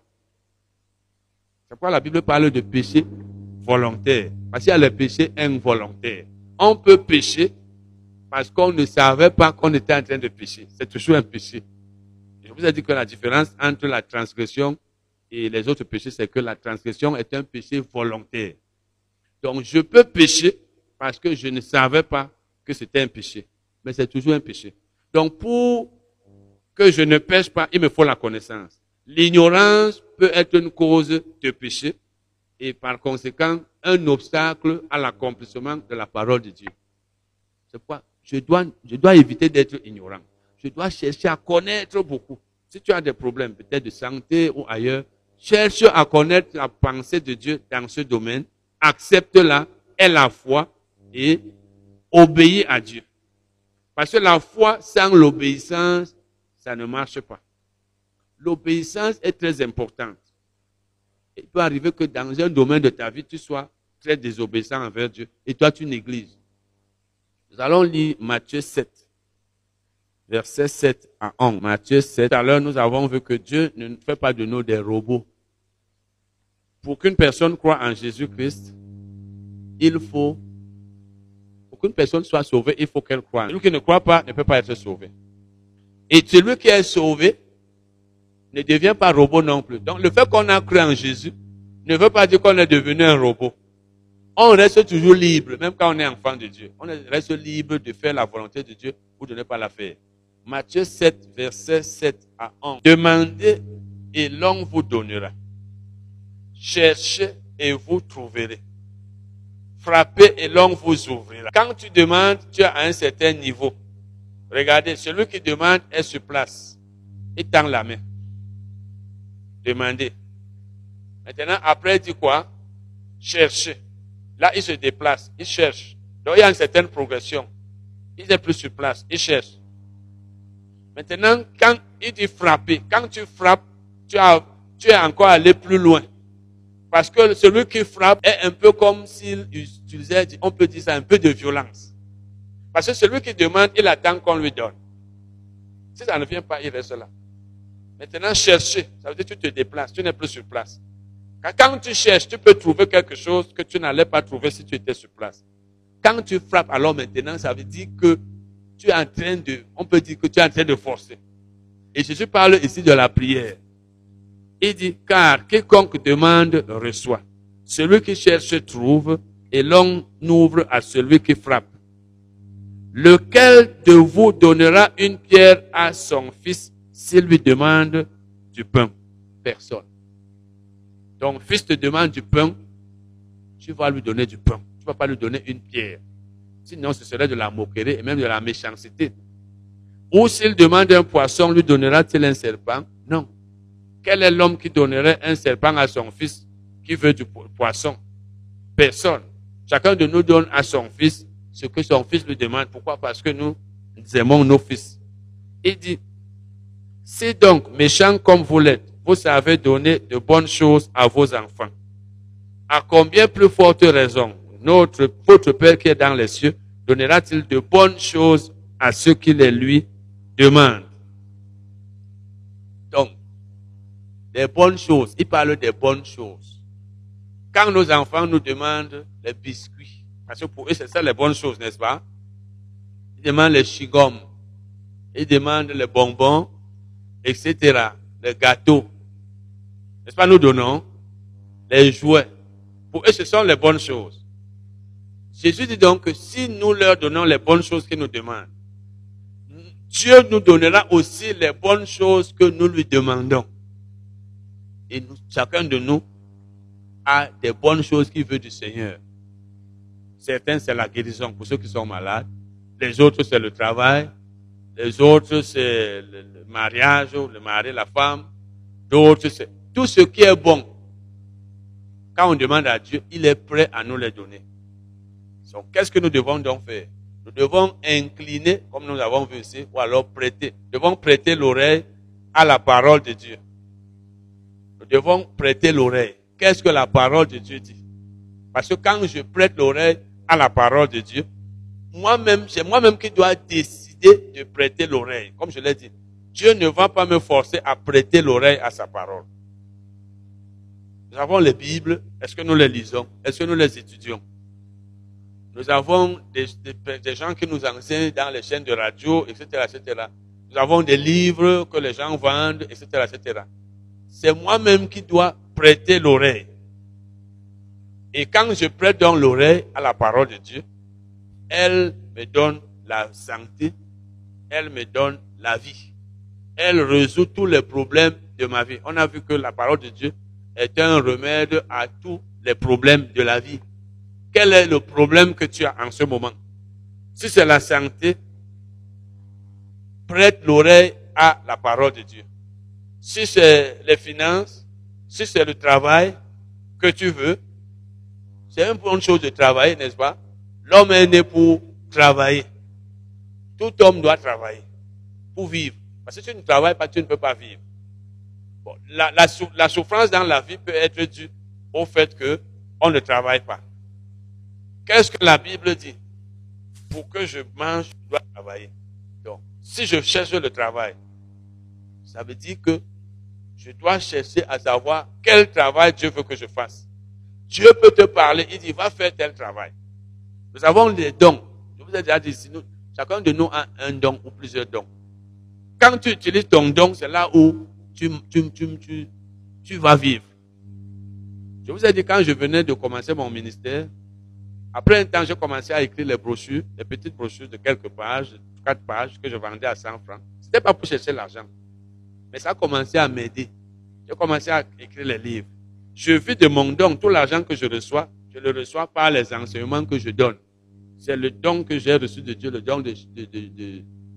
Speaker 1: C'est pourquoi la Bible parle de péché volontaire. Parce qu'il y a le péché involontaire. On peut pécher parce qu'on ne savait pas qu'on était en train de pécher. C'est toujours un péché. Vous ai dit que la différence entre la transgression et les autres péchés, c'est que la transgression est un péché volontaire. Donc, je peux pécher parce que je ne savais pas que c'était un péché. Mais c'est toujours un péché. Donc, pour que je ne pêche pas, il me faut la connaissance. L'ignorance peut être une cause de péché et par conséquent un obstacle à l'accomplissement de la parole de Dieu. C'est pourquoi je dois éviter d'être ignorant. Je dois chercher à connaître beaucoup. Si tu as des problèmes peut-être de santé ou ailleurs, cherche à connaître la pensée de Dieu dans ce domaine, accepte-la, aie la foi et obéis à Dieu. Parce que la foi sans l'obéissance, ça ne marche pas. L'obéissance est très importante. Il peut arriver que dans un domaine de ta vie, tu sois très désobéissant envers Dieu et toi tu négliges. Nous allons lire Matthieu 7, verset 7 à 11. Matthieu 7, à l'heure nous avons vu que Dieu ne fait pas de nous des robots. Pour qu'une personne croie en Jésus-Christ, il faut, pour qu'une personne soit sauvée, il faut qu'elle croie. Celui qui ne croit pas ne peut pas être sauvé. Et celui qui est sauvé ne devient pas robot non plus. Donc le fait qu'on a cru en Jésus ne veut pas dire qu'on est devenu un robot. On reste toujours libre, même quand on est enfant de Dieu. On reste libre de faire la volonté de Dieu ou de ne pas la faire. Matthieu 7, verset 7 à 11. Demandez et l'on vous donnera. Cherchez et vous trouverez. Frappez et l'on vous ouvrira. Quand tu demandes, tu es à un certain niveau. Regardez, celui qui demande est sur place. Il tend la main. Demandez. Maintenant, après, il dit quoi? Cherchez. Là, il se déplace, il cherche. Donc, il y a une certaine progression. Il n'est plus sur place, il cherche. Maintenant, quand il dit frapper, quand tu frappes, tu, as, tu es encore allé plus loin. Parce que celui qui frappe est un peu comme s'il utilisait, on peut dire ça, un peu de violence. Parce que celui qui demande, il attend qu'on lui donne. Si ça ne vient pas, il reste là. Maintenant, chercher, ça veut dire que tu te déplaces, tu n'es plus sur place. Quand tu cherches, tu peux trouver quelque chose que tu n'allais pas trouver si tu étais sur place. Quand tu frappes, alors maintenant, ça veut dire que tu es en train de, on peut dire que tu es en train de forcer. Et Jésus parle ici de la prière. Il dit, car quiconque demande reçoit. Celui qui cherche trouve, et l'on ouvre à celui qui frappe. Lequel de vous donnera une pierre à son fils s'il lui demande du pain? Personne. Ton fils te demande du pain, tu vas lui donner du pain. Tu ne vas pas lui donner une pierre. Sinon, ce serait de la moquerie et même de la méchanceté. Ou s'il demande un poisson, lui donnera-t-il un serpent? Non. Quel est l'homme qui donnerait un serpent à son fils qui veut du poisson? Personne. Chacun de nous donne à son fils ce que son fils lui demande. Pourquoi? Parce que nous aimons nos fils. Il dit, si donc, méchant comme vous l'êtes, vous savez donner de bonnes choses à vos enfants. À combien plus forte raison notre, votre Père qui est dans les cieux donnera-t-il de bonnes choses à ceux qui les lui demandent? Donc, des bonnes choses. Il parle des bonnes choses. Quand nos enfants nous demandent les biscuits, parce que pour eux, c'est ça les bonnes choses, n'est-ce pas? Ils demandent les chigums, ils demandent les bonbons, etc., les gâteaux. N'est-ce pas, nous donnons les jouets. Pour eux, ce sont les bonnes choses. Jésus dit donc que si nous leur donnons les bonnes choses qu'ils nous demandent, Dieu nous donnera aussi les bonnes choses que nous lui demandons. Et chacun de nous a des bonnes choses qu'il veut du Seigneur. Certains, c'est la guérison pour ceux qui sont malades. Les autres, c'est le travail. Les autres, c'est le, mariage, le mari, la femme. D'autres, c'est tout ce qui est bon. Quand on demande à Dieu, il est prêt à nous les donner. Qu'est-ce que nous devons donc faire? Nous devons incliner, comme nous avons vu ici, ou alors prêter. Nous devons prêter l'oreille à la parole de Dieu. Nous devons prêter l'oreille. Qu'est-ce que la parole de Dieu dit? Parce que quand je prête l'oreille à la parole de Dieu, moi-même, c'est moi-même qui dois décider de prêter l'oreille. Comme je l'ai dit, Dieu ne va pas me forcer à prêter l'oreille à sa parole. Nous avons les Bibles. Est-ce que nous les lisons? Est-ce que nous les étudions? Nous avons des, gens qui nous enseignent dans les chaînes de radio, etc., etc. Nous avons des livres que les gens vendent, etc., etc. C'est moi-même qui dois prêter l'oreille. Et quand je prête donc l'oreille à la parole de Dieu, elle me donne la santé, elle me donne la vie. Elle résout tous les problèmes de ma vie. On a vu que la parole de Dieu est un remède à tous les problèmes de la vie. Quel est le problème que tu as en ce moment? Si c'est la santé, prête l'oreille à la parole de Dieu. Si c'est les finances, si c'est le travail que tu veux, c'est une bonne chose de travailler, n'est-ce pas? L'homme est né pour travailler. Tout homme doit travailler pour vivre. Parce que si tu ne travailles pas, tu ne peux pas vivre. la, la souffrance dans la vie peut être due au fait qu'on ne travaille pas. Qu'est-ce que la Bible dit? Pour que je mange, je dois travailler. Donc, si je cherche le travail, ça veut dire que je dois chercher à savoir quel travail Dieu veut que je fasse. Dieu peut te parler, il dit, va faire tel travail. Nous avons des dons. Je vous ai déjà dit, chacun de nous a un don ou plusieurs dons. Quand tu utilises ton don, c'est là où tu, tu, tu, tu, vas vivre. Je vous ai dit, quand je venais de commencer mon ministère, après un temps, j'ai commencé à écrire les brochures, les petites brochures de quelques pages, quatre pages, que je vendais à 100 francs. Ce n'était pas pour chercher l'argent. Mais ça a commencé à m'aider. J'ai commencé à écrire les livres. Je vis de mon don. Tout l'argent que je reçois, je le reçois par les enseignements que je donne. C'est le don que j'ai reçu de Dieu, le don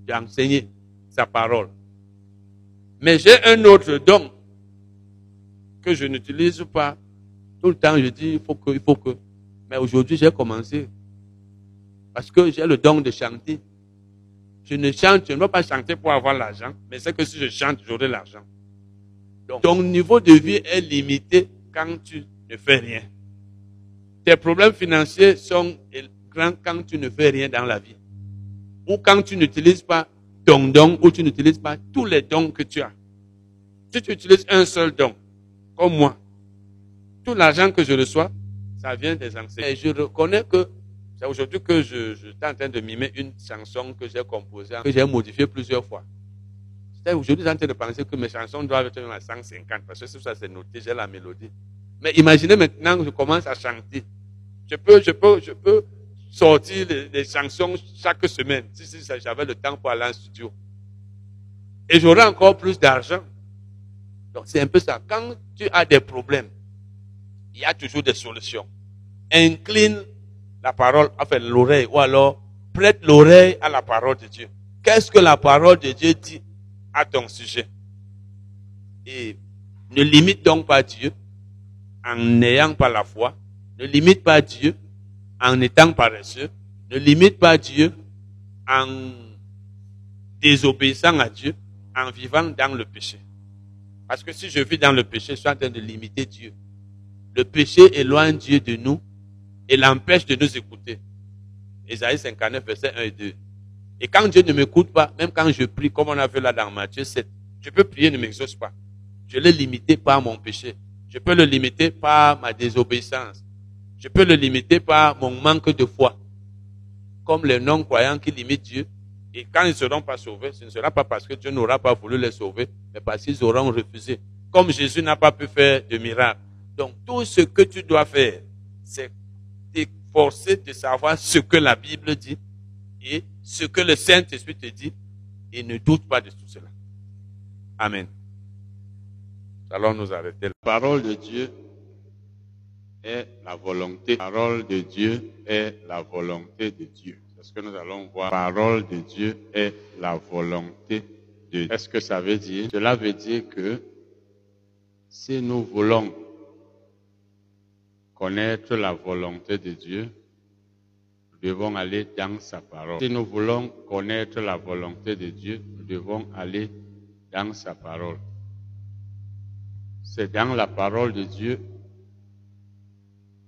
Speaker 1: d'enseigner de, de, sa parole. Mais j'ai un autre don que je n'utilise pas. Tout le temps, je dis, il faut que, il faut que. Mais aujourd'hui, j'ai commencé. Parce que j'ai le don de chanter. Je ne chante, je ne veux pas chanter pour avoir l'argent, mais c'est que si je chante, j'aurai l'argent. Donc, ton niveau de vie est limité quand tu ne fais rien. Tes problèmes financiers sont grands quand tu ne fais rien dans la vie. Ou quand tu n'utilises pas ton don, ou tu n'utilises pas tous les dons que tu as. Si tu utilises un seul don, comme moi, tout l'argent que je reçois, ça vient des enseignants. Et je reconnais que c'est aujourd'hui que je, suis en train de mimer une chanson que j'ai composée, que j'ai modifiée plusieurs fois. Aujourd'hui, je suis en train de penser que mes chansons doivent être à 150, parce que ça, c'est noté, j'ai la mélodie. Mais imaginez maintenant que je commence à chanter. Je peux, je peux, je peux sortir les, chansons chaque semaine, si, si j'avais le temps pour aller en studio. Et j'aurai encore plus d'argent. Donc, c'est un peu ça. Quand tu as des problèmes, il y a toujours des solutions. Incline la parole, enfin l'oreille, ou alors prête l'oreille à la parole de Dieu. Qu'est-ce que la parole de Dieu dit à ton sujet? Et ne limite donc pas Dieu en n'ayant pas la foi. Ne limite pas Dieu en étant paresseux. Ne limite pas Dieu en désobéissant à Dieu, en vivant dans le péché. Parce que si je vis dans le péché, je suis en train de limiter Dieu. Le péché éloigne Dieu de nous et l'empêche de nous écouter. Ésaïe 59, verset 1 et 2. Et quand Dieu ne m'écoute pas, même quand je prie, comme on a vu là dans Matthieu 7, je peux prier, ne m'exauce pas. Je l'ai limité par mon péché. Je peux le limiter par ma désobéissance. Je peux le limiter par mon manque de foi. Comme les non-croyants qui limitent Dieu. Et quand ils ne seront pas sauvés, ce ne sera pas parce que Dieu n'aura pas voulu les sauver, mais parce qu'ils auront refusé. Comme Jésus n'a pas pu faire de miracle. Donc tout ce que tu dois faire, c'est t'efforcer de savoir ce que la Bible dit et ce que le Saint-Esprit te dit et ne doute pas de tout cela. Amen. Allons nous arrêter. La parole de Dieu est la volonté. Parole de Dieu est la volonté de Dieu. C'est ce que nous allons voir. La parole de Dieu est la volonté de Dieu. Qu'est-ce que ça veut dire Cela veut dire que si nous voulons connaître la volonté de Dieu, nous devons aller dans sa parole. Si nous voulons connaître la volonté de Dieu, nous devons aller dans sa parole. C'est dans la parole de Dieu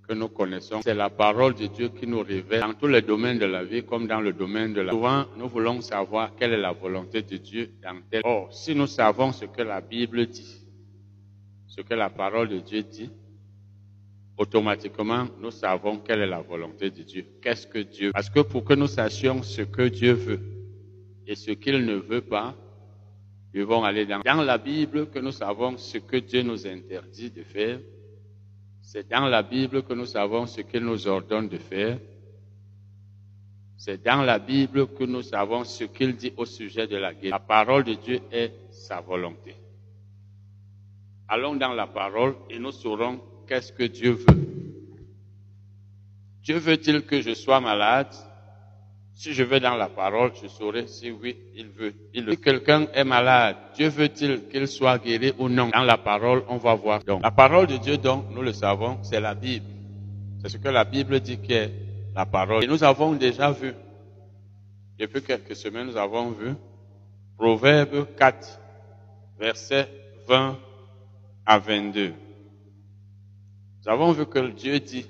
Speaker 1: que nous connaissons. C'est la parole de Dieu qui nous révèle dans tous les domaines de la vie comme dans le domaine de la Souvent, nous voulons savoir quelle est la volonté de Dieu dans tel. Or, si nous savons ce que la Bible dit, ce que la parole de Dieu dit, automatiquement, nous savons quelle est la volonté de Dieu. Qu'est-ce que Dieu? Parce que pour que nous sachions ce que Dieu veut et ce qu'il ne veut pas, nous devons aller dans, dans la Bible que nous savons ce que Dieu nous interdit de faire c'est dans la Bible que nous savons ce qu'il nous ordonne de faire. C'est dans la Bible que nous savons ce qu'il dit au sujet de la guerre. La parole de Dieu est sa volonté. Allons dans la parole et nous saurons qu'est-ce que Dieu veut? Dieu veut-il que je sois malade? Si je vais dans la parole, je saurai si oui, il veut. Si quelqu'un est malade, Dieu veut-il qu'il soit guéri ou non? Dans la parole, on va voir. Donc, la parole de Dieu, donc, nous le savons, c'est la Bible. C'est ce que la Bible dit qu'est la parole. Et nous avons déjà vu, depuis quelques semaines, nous avons vu Proverbe 4, versets 20 à 22. Nous avons vu que Dieu dit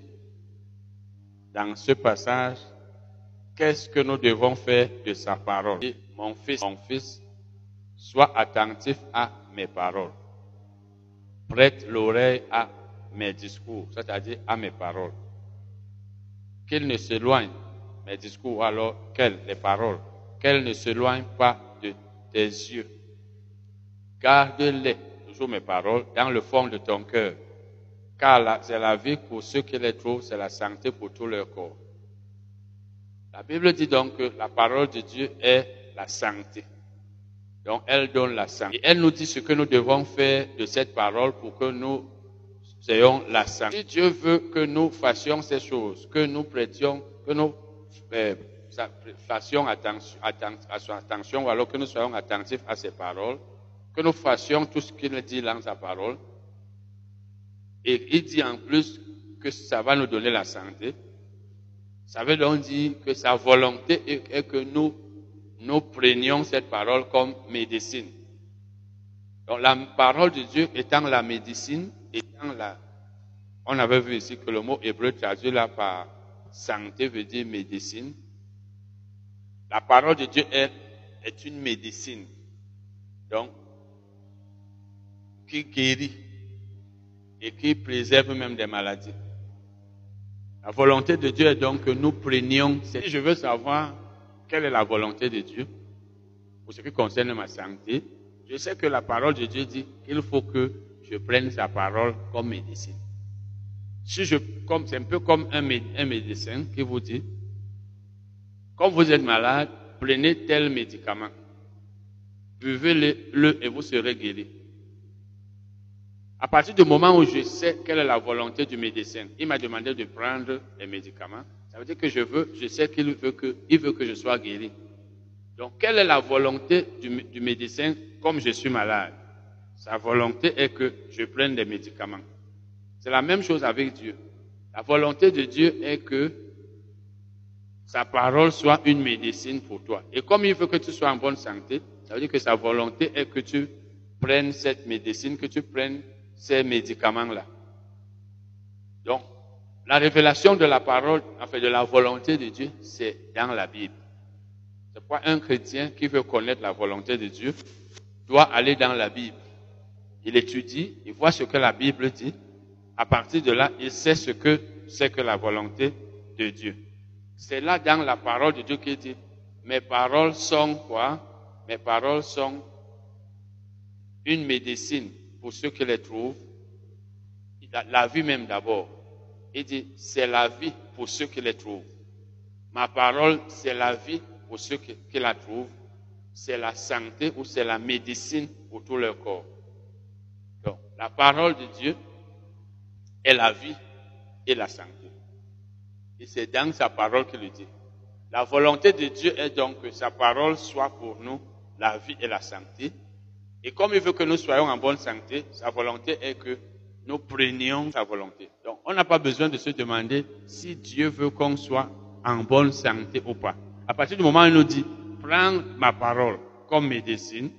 Speaker 1: dans ce passage, qu'est-ce que nous devons faire de sa parole? Mon fils, mon fils, sois attentif à mes paroles. Prête l'oreille à mes discours, c'est-à-dire à mes paroles. Qu'il ne s'éloigne, mes discours, alors quelles Les paroles. Qu'elles ne s'éloignent pas de tes yeux. Garde-les, toujours mes paroles, dans le fond de ton cœur. Car c'est la vie pour ceux qui les trouvent, c'est la santé pour tout leur corps. La Bible dit donc que la parole de Dieu est la santé. Donc elle donne la santé. Et elle nous dit ce que nous devons faire de cette parole pour que nous ayons la santé. Si Dieu veut que nous fassions ces choses, que nous prêtions, que nous euh, fassions attention, attention, ou alors que nous soyons attentifs à ses paroles, que nous fassions tout ce qu'il dit dans sa parole, et il dit en plus que ça va nous donner la santé, ça veut donc dire que sa volonté est que nous, nous prenions cette parole comme médecine. Donc la parole de Dieu étant la médecine, étant la... On avait vu ici que le mot hébreu traduit là par santé veut dire médecine. La parole de Dieu est, est une médecine. Donc, qui guérit et qui préserve même des maladies. La volonté de Dieu est donc que nous prenions. Si je veux savoir quelle est la volonté de Dieu pour ce qui concerne ma santé, je sais que la parole de Dieu dit qu'il faut que je prenne sa parole comme médecine. Si je, comme, c'est un peu comme un, un médecin qui vous dit, quand vous êtes malade, prenez tel médicament. Buvez-le et vous serez guéri. À partir du moment où je sais quelle est la volonté du médecin, il m'a demandé de prendre les médicaments. Ça veut dire que je veux, je sais qu'il veut que, il veut que je sois guéri. Donc, quelle est la volonté du, du médecin comme je suis malade? Sa volonté est que je prenne des médicaments. C'est la même chose avec Dieu. La volonté de Dieu est que sa parole soit une médecine pour toi. Et comme il veut que tu sois en bonne santé, ça veut dire que sa volonté est que tu prennes cette médecine, que tu prennes ces médicaments-là. Donc, la révélation de la parole, enfin de la volonté de Dieu, c'est dans la Bible. C'est pourquoi un chrétien qui veut connaître la volonté de Dieu doit aller dans la Bible. Il étudie, il voit ce que la Bible dit, à partir de là, il sait ce que c'est que la volonté de Dieu. C'est là dans la parole de Dieu qui dit, mes paroles sont quoi? Mes paroles sont une médecine pour ceux qui les trouvent. La, vie même d'abord. Il dit, c'est la vie pour ceux qui les trouvent. Ma parole, c'est la vie pour ceux qui, la trouvent. C'est la santé ou c'est la médecine pour tout leur corps. Donc, la parole de Dieu est la vie et la santé. Et c'est dans sa parole qu'il le dit. La volonté de Dieu est donc que sa parole soit pour nous la vie et la santé. Et comme il veut que nous soyons en bonne santé, sa volonté est que nous prenions sa volonté. Donc, on n'a pas besoin de se demander si Dieu veut qu'on soit en bonne santé ou pas. À partir du moment où il nous dit, prends ma parole comme médecine,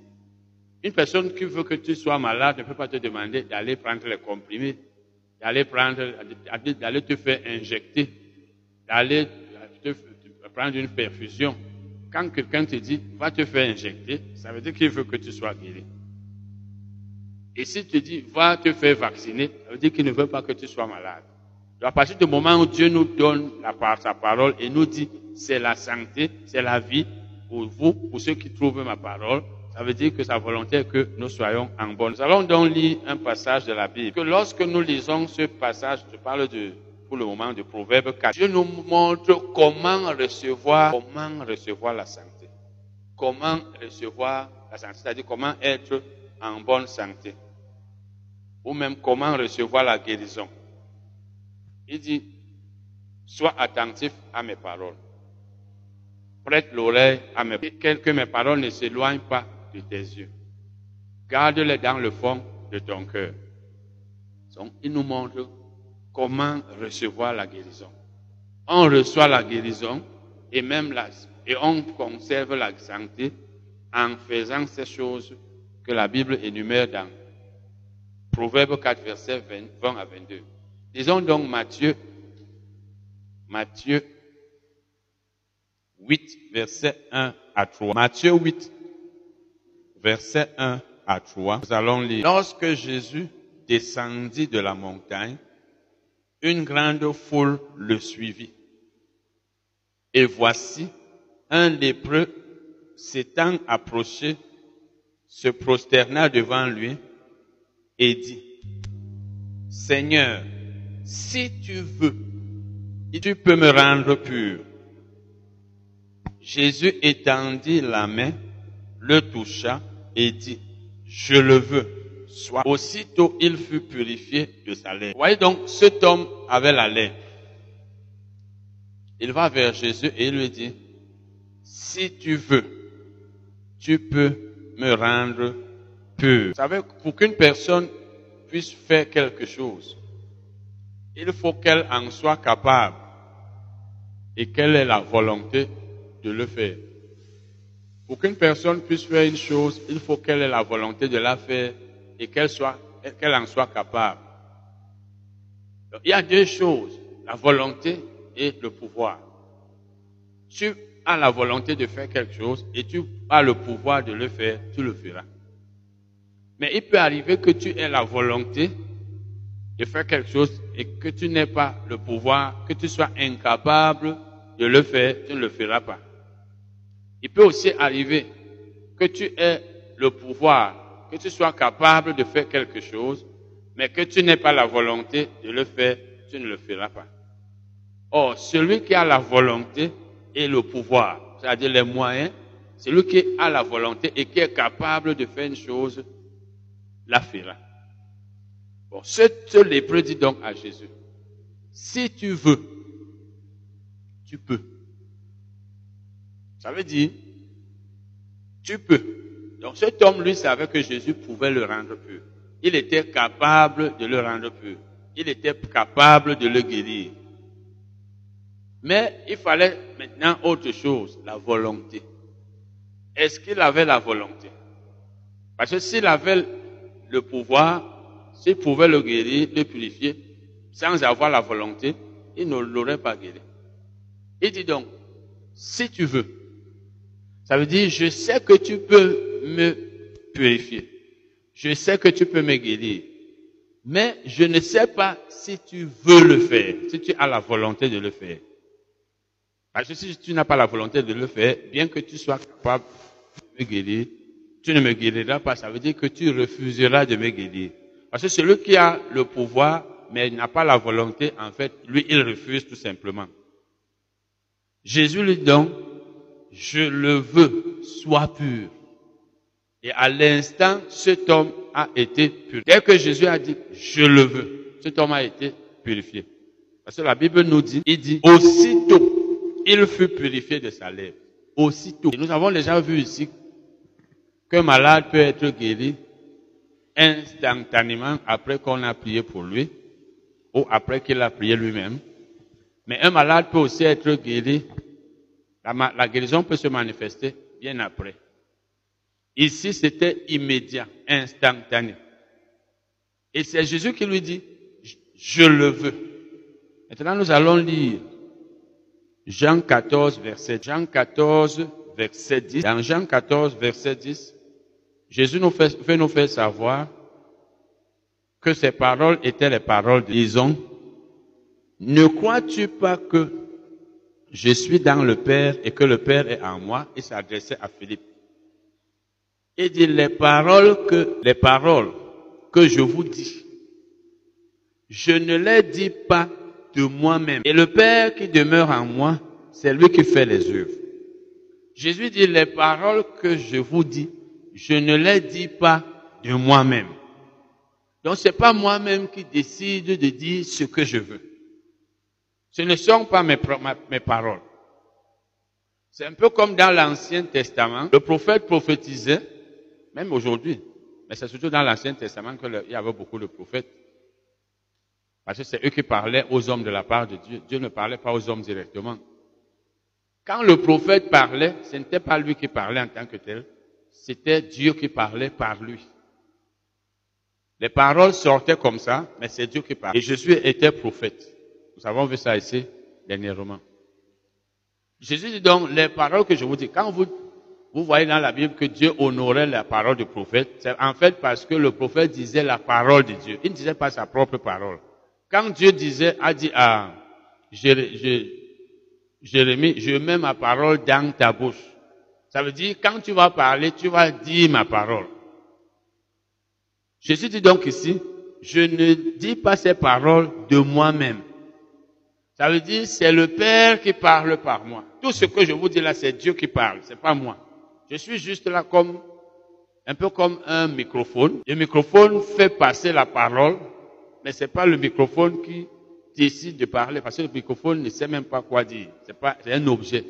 Speaker 1: une personne qui veut que tu sois malade ne peut pas te demander d'aller prendre les comprimés, d'aller prendre, d'aller te faire injecter, d'aller te prendre une perfusion. Quand quelqu'un te dit, va te faire injecter, ça veut dire qu'il veut que tu sois guéri. Et s'il te dit, va te faire vacciner, ça veut dire qu'il ne veut pas que tu sois malade. Donc à partir du moment où Dieu nous donne sa parole et nous dit, c'est la santé, c'est la vie pour vous, pour ceux qui trouvent ma parole, ça veut dire que sa volonté est que nous soyons en bonne. Nous allons donc lire un passage de la Bible. Que lorsque nous lisons ce passage, je parle de pour le moment de Proverbe 4. Dieu nous montre comment recevoir, comment recevoir la santé. Comment recevoir la santé, c'est-à-dire comment être en bonne santé. Ou même comment recevoir la guérison. Il dit, sois attentif à mes paroles. Prête l'oreille à mes paroles. Que mes paroles ne s'éloignent pas de tes yeux. Garde-les dans le fond de ton cœur. Donc, il nous montre comment recevoir la guérison. On reçoit la guérison et même la, et on conserve la santé en faisant ces choses que la Bible énumère dans Proverbe 4, verset 20 à 22. Disons donc Matthieu, Matthieu 8, verset 1 à 3. Matthieu 8, verset 1 à 3. Nous allons lire. Lorsque Jésus descendit de la montagne, une grande foule le suivit. Et voici, un lépreux s'étant approché, se prosterna devant lui et dit, Seigneur, si tu veux, tu peux me rendre pur. Jésus étendit la main, le toucha et dit, je le veux soit aussitôt il fut purifié de sa lèvre. voyez donc, cet homme avait la lèvre. Il va vers Jésus et lui dit, si tu veux, tu peux me rendre Vous savez, pour qu'une personne puisse faire quelque chose, il faut qu'elle en soit capable et qu'elle ait la volonté de le faire. Pour qu'une personne puisse faire une chose, il faut qu'elle ait la volonté de la faire et qu'elle soit, qu'elle en soit capable. il y a deux choses, la volonté et le pouvoir. Tu as la volonté de faire quelque chose et tu as le pouvoir de le faire, tu le feras. Mais il peut arriver que tu aies la volonté de faire quelque chose et que tu n'aies pas le pouvoir, que tu sois incapable de le faire, tu ne le feras pas. Il peut aussi arriver que tu aies le pouvoir que tu sois capable de faire quelque chose, mais que tu n'aies pas la volonté de le faire, tu ne le feras pas. Or, celui qui a la volonté et le pouvoir, c'est-à-dire les moyens, celui qui a la volonté et qui est capable de faire une chose, la fera. Bon, ce, ce lépreux dit donc à Jésus, si tu veux, tu peux. Ça veut dire, tu peux. Donc cet homme, lui, savait que Jésus pouvait le rendre pur. Il était capable de le rendre pur. Il était capable de le guérir. Mais il fallait maintenant autre chose, la volonté. Est-ce qu'il avait la volonté? Parce que s'il avait le pouvoir, s'il pouvait le guérir, le purifier, sans avoir la volonté, il ne l'aurait pas guéri. Il dit donc, si tu veux, ça veut dire, je sais que tu peux me purifier. Je sais que tu peux me guérir. Mais je ne sais pas si tu veux le faire, si tu as la volonté de le faire. Parce que si tu n'as pas la volonté de le faire, bien que tu sois capable de me guérir, tu ne me guériras pas. Ça veut dire que tu refuseras de me guérir. Parce que celui qui a le pouvoir, mais n'a pas la volonté, en fait, lui, il refuse tout simplement. Jésus lui dit donc, je le veux, sois pur. Et à l'instant, cet homme a été purifié. Dès que Jésus a dit, je le veux, cet homme a été purifié. Parce que la Bible nous dit, il dit, aussitôt, il fut purifié de sa lèvre. Aussitôt. Et nous avons déjà vu ici qu'un malade peut être guéri instantanément après qu'on a prié pour lui ou après qu'il a prié lui-même. Mais un malade peut aussi être guéri. La, la guérison peut se manifester bien après. Ici, c'était immédiat, instantané. Et c'est Jésus qui lui dit, je le veux. Maintenant, nous allons lire Jean 14, verset, Jean 14, verset 10. Dans Jean 14, verset 10, Jésus nous fait, fait nous faire savoir que ces paroles étaient les paroles de Lison. Ne crois-tu pas que je suis dans le Père et que le Père est en moi? Il s'adressait à Philippe. Il dit les paroles que, les paroles que je vous dis, je ne les dis pas de moi-même. Et le Père qui demeure en moi, c'est lui qui fait les œuvres. Jésus dit les paroles que je vous dis, je ne les dis pas de moi-même. Donc c'est pas moi-même qui décide de dire ce que je veux. Ce ne sont pas mes, mes paroles. C'est un peu comme dans l'Ancien Testament. Le prophète prophétisait même aujourd'hui. Mais c'est surtout dans l'Ancien Testament qu'il y avait beaucoup de prophètes. Parce que c'est eux qui parlaient aux hommes de la part de Dieu. Dieu ne parlait pas aux hommes directement. Quand le prophète parlait, ce n'était pas lui qui parlait en tant que tel, c'était Dieu qui parlait par lui. Les paroles sortaient comme ça, mais c'est Dieu qui parlait. Et Jésus était prophète. Nous avons vu ça ici dernièrement. Jésus dit donc, les paroles que je vous dis, quand vous vous voyez dans la Bible que Dieu honorait la parole du prophète. C'est en fait parce que le prophète disait la parole de Dieu. Il ne disait pas sa propre parole. Quand Dieu disait, a dit à Jérémie, je mets ma parole dans ta bouche. Ça veut dire, quand tu vas parler, tu vas dire ma parole. Jésus dit donc ici, je ne dis pas ces paroles de moi-même. Ça veut dire, c'est le Père qui parle par moi. Tout ce que je vous dis là, c'est Dieu qui parle, c'est pas moi. Je suis juste là comme, un peu comme un microphone. Le microphone fait passer la parole, mais c'est pas le microphone qui décide de parler, parce que le microphone ne sait même pas quoi dire. C'est pas, c'est un objet.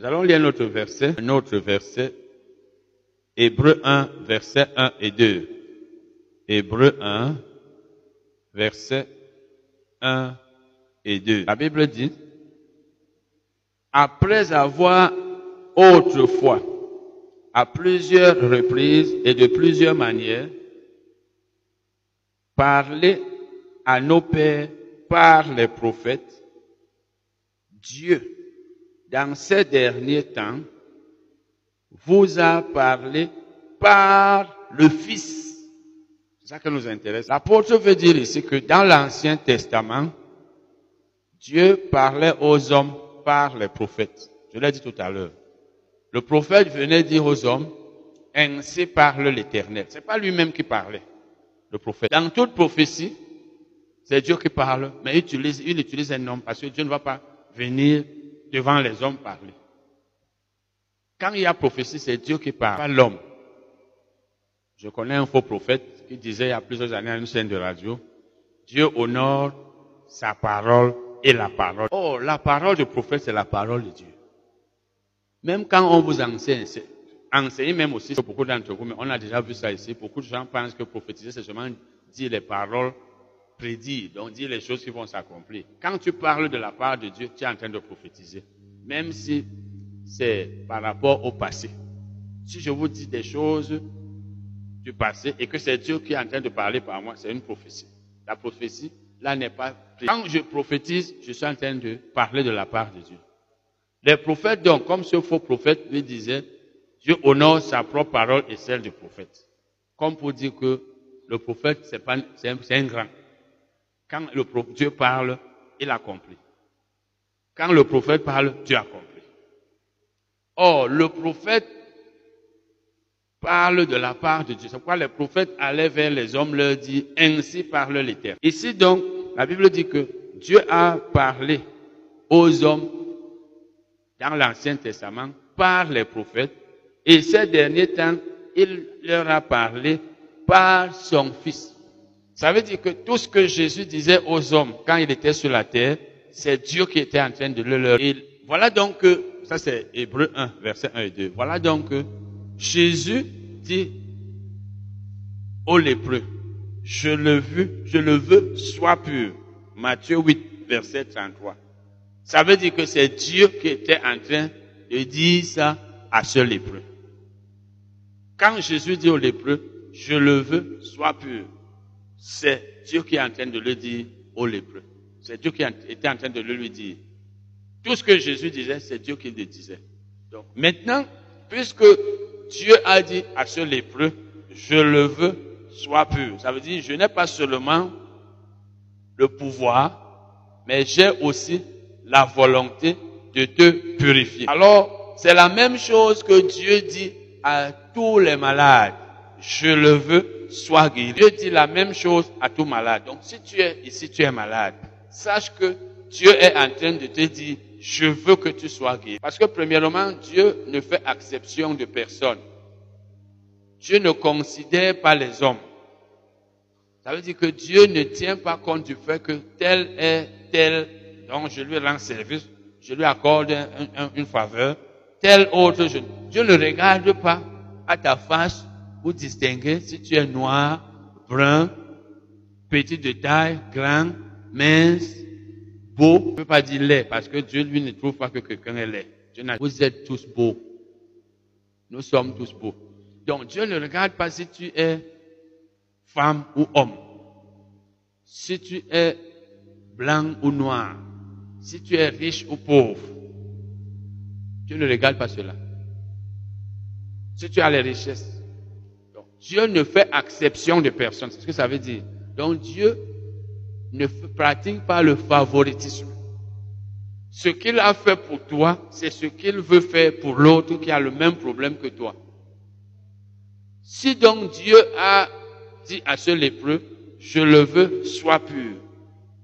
Speaker 1: Nous allons lire un autre verset, un autre verset. Hébreu 1, verset 1 et 2. Hébreu 1, verset 1 et 2. La Bible dit, après avoir autrefois, à plusieurs reprises et de plusieurs manières, parler à nos pères par les prophètes, Dieu, dans ces derniers temps, vous a parlé par le Fils. C'est ça qui nous intéresse. L'apôtre veut dire ici que dans l'Ancien Testament, Dieu parlait aux hommes par les prophètes. Je l'ai dit tout à l'heure. Le prophète venait dire aux hommes, ainsi parle l'Éternel. C'est pas lui-même qui parlait, le prophète. Dans toute prophétie, c'est Dieu qui parle, mais il utilise, il utilise un homme parce que Dieu ne va pas venir devant les hommes parler. Quand il y a prophétie, c'est Dieu qui parle, pas l'homme. Je connais un faux prophète qui disait il y a plusieurs années à une chaîne de radio, Dieu honore sa parole et la parole. Oh, la parole du prophète, c'est la parole de Dieu. Même quand on vous enseigne, enseigne même aussi, beaucoup d'entre vous, mais on a déjà vu ça ici, beaucoup de gens pensent que prophétiser, c'est seulement dire les paroles prédire, donc dire les choses qui vont s'accomplir. Quand tu parles de la part de Dieu, tu es en train de prophétiser, même si c'est par rapport au passé. Si je vous dis des choses du passé et que c'est Dieu qui est en train de parler par moi, c'est une prophétie. La prophétie, là, n'est pas... Quand je prophétise, je suis en train de parler de la part de Dieu. Les prophètes, donc, comme ce faux prophète lui disait, Dieu honore sa propre parole et celle du prophète. Comme pour dire que le prophète, c'est un grand. Quand le Dieu parle, il accomplit. Quand le prophète parle, Dieu accomplit. Or, le prophète parle de la part de Dieu. C'est pourquoi les prophètes allaient vers les hommes, leur dit, ainsi parle l'Éternel. Ici donc, la Bible dit que Dieu a parlé aux hommes dans l'Ancien Testament par les prophètes, et ces derniers temps, il leur a parlé par son Fils. Ça veut dire que tout ce que Jésus disait aux hommes quand il était sur la terre, c'est Dieu qui était en train de le leur. Et voilà donc que, ça c'est Hébreu 1, verset 1 et 2. Voilà donc que Jésus dit aux lépreux, je le veux, je le veux, sois pur. Matthieu 8, verset 33. Ça veut dire que c'est Dieu qui était en train de dire ça à ce lépreux. Quand Jésus dit aux lépreux, je le veux, sois pur, c'est Dieu qui est en train de le dire aux lépreux. C'est Dieu qui était en train de le lui dire. Tout ce que Jésus disait, c'est Dieu qui le disait. Donc, maintenant, puisque Dieu a dit à ce lépreux, je le veux, sois pur. Ça veut dire, je n'ai pas seulement le pouvoir, mais j'ai aussi la volonté de te purifier. Alors, c'est la même chose que Dieu dit à tous les malades. Je le veux, sois guéri. Dieu dit la même chose à tout malade. Donc, si tu es ici, tu es malade, sache que Dieu est en train de te dire, je veux que tu sois guéri. Parce que premièrement, Dieu ne fait exception de personne. Dieu ne considère pas les hommes. Ça veut dire que Dieu ne tient pas compte du fait que tel est tel, donc je lui rends service, je lui accorde un- un- une faveur, tel autre, je- Dieu ne regarde pas à ta face pour distinguer si tu es noir, brun, petit de taille, grand, mince, beau. Je ne peux pas dire laid, parce que Dieu, lui, ne trouve pas que quelqu'un est laid. Vous êtes tous beaux. Nous sommes tous beaux. Donc Dieu ne regarde pas si tu es femme ou homme. Si tu es blanc ou noir. Si tu es riche ou pauvre. Dieu ne regarde pas cela. Si tu as les richesses. Dieu ne fait exception de personne. C'est ce que ça veut dire. Donc Dieu ne pratique pas le favoritisme. Ce qu'il a fait pour toi, c'est ce qu'il veut faire pour l'autre qui a le même problème que toi. Si donc Dieu a dit à ce lépreux, je le veux, sois pur.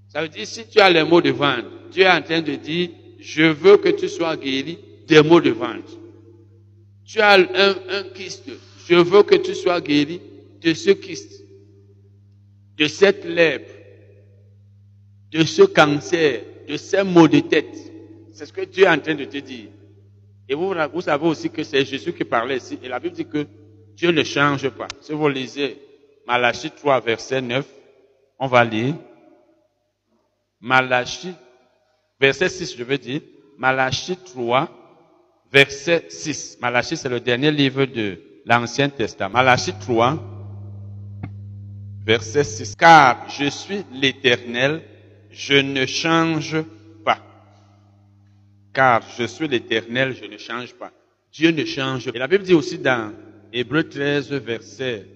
Speaker 1: Ça veut dire, si tu as les mots de vente, Dieu est en train de dire, je veux que tu sois guéri des mots de vente. Tu as un, un je veux que tu sois guéri de ce kyste, de cette lèpre, de ce cancer, de ces maux de tête. C'est ce que Dieu est en train de te dire. Et vous, savez aussi que c'est Jésus qui parlait ici. Et la Bible dit que Dieu ne change pas. Si vous lisez Malachie 3, verset 9, on va lire. Malachie, verset 6, je veux dire. Malachie 3, verset 6. Malachie, c'est le dernier livre de l'Ancien Testament. Malachie 3, verset 6. Car je suis l'Éternel, je ne change pas. Car je suis l'Éternel, je ne change pas. Dieu ne change pas. Et la Bible dit aussi dans Hébreu 13, verset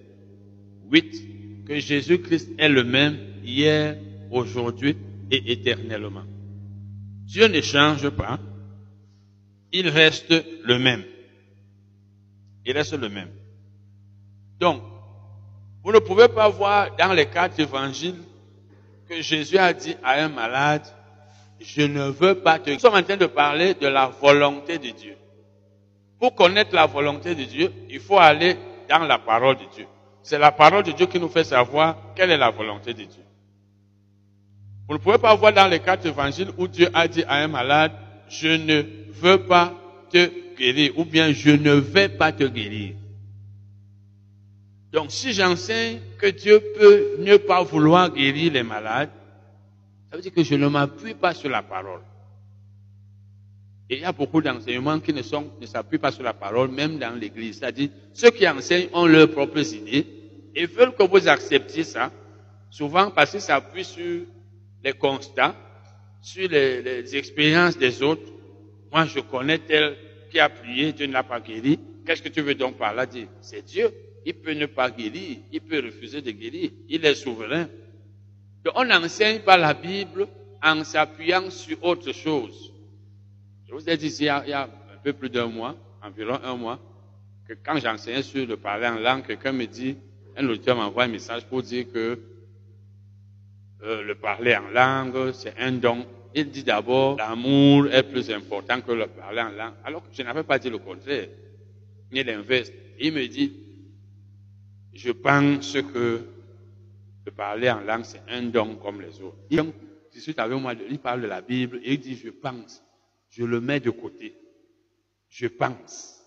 Speaker 1: 8, que Jésus-Christ est le même hier, aujourd'hui et éternellement. Dieu ne change pas. Il reste le même. Il reste le même. Donc, vous ne pouvez pas voir dans les quatre évangiles que Jésus a dit à un malade, je ne veux pas te... Nous sommes en train de parler de la volonté de Dieu. Pour connaître la volonté de Dieu, il faut aller dans la parole de Dieu. C'est la parole de Dieu qui nous fait savoir quelle est la volonté de Dieu. Vous ne pouvez pas voir dans les quatre évangiles où Dieu a dit à un malade, je ne veux pas te guérir, ou bien je ne vais pas te guérir. Donc si j'enseigne que Dieu peut ne pas vouloir guérir les malades, ça veut dire que je ne m'appuie pas sur la parole. Et il y a beaucoup d'enseignements qui ne s'appuient pas sur la parole, même dans l'église. C'est-à-dire, ceux qui enseignent ont leurs propres idées et veulent que vous acceptiez ça, souvent parce qu'ils s'appuient sur les constats, sur les expériences des autres. Moi, je connais tel qui a prié, Dieu ne l'a pas guéri. Qu'est-ce que tu veux donc par là dire? C'est Dieu. il peut ne pas guérir, il peut refuser de guérir, il est souverain. Donc on n'enseigne pas la Bible en s'appuyant sur autre chose. Je vous ai dit il y a, un peu plus d'un mois, environ un mois, que quand j'enseignais sur le parler en langue, quelqu'un me dit, un auditeur m'envoie un message pour dire que euh, le parler en langue, c'est un don. Il dit d'abord, l'amour est plus important que le parler en langue, alors que je n'avais pas dit le contraire, ni l'inverse. Il me dit, je pense que le parler en langue, c'est un don comme les autres. Il discute avec moi, il parle de la Bible et il dit, je pense. Je le mets de côté. Je pense.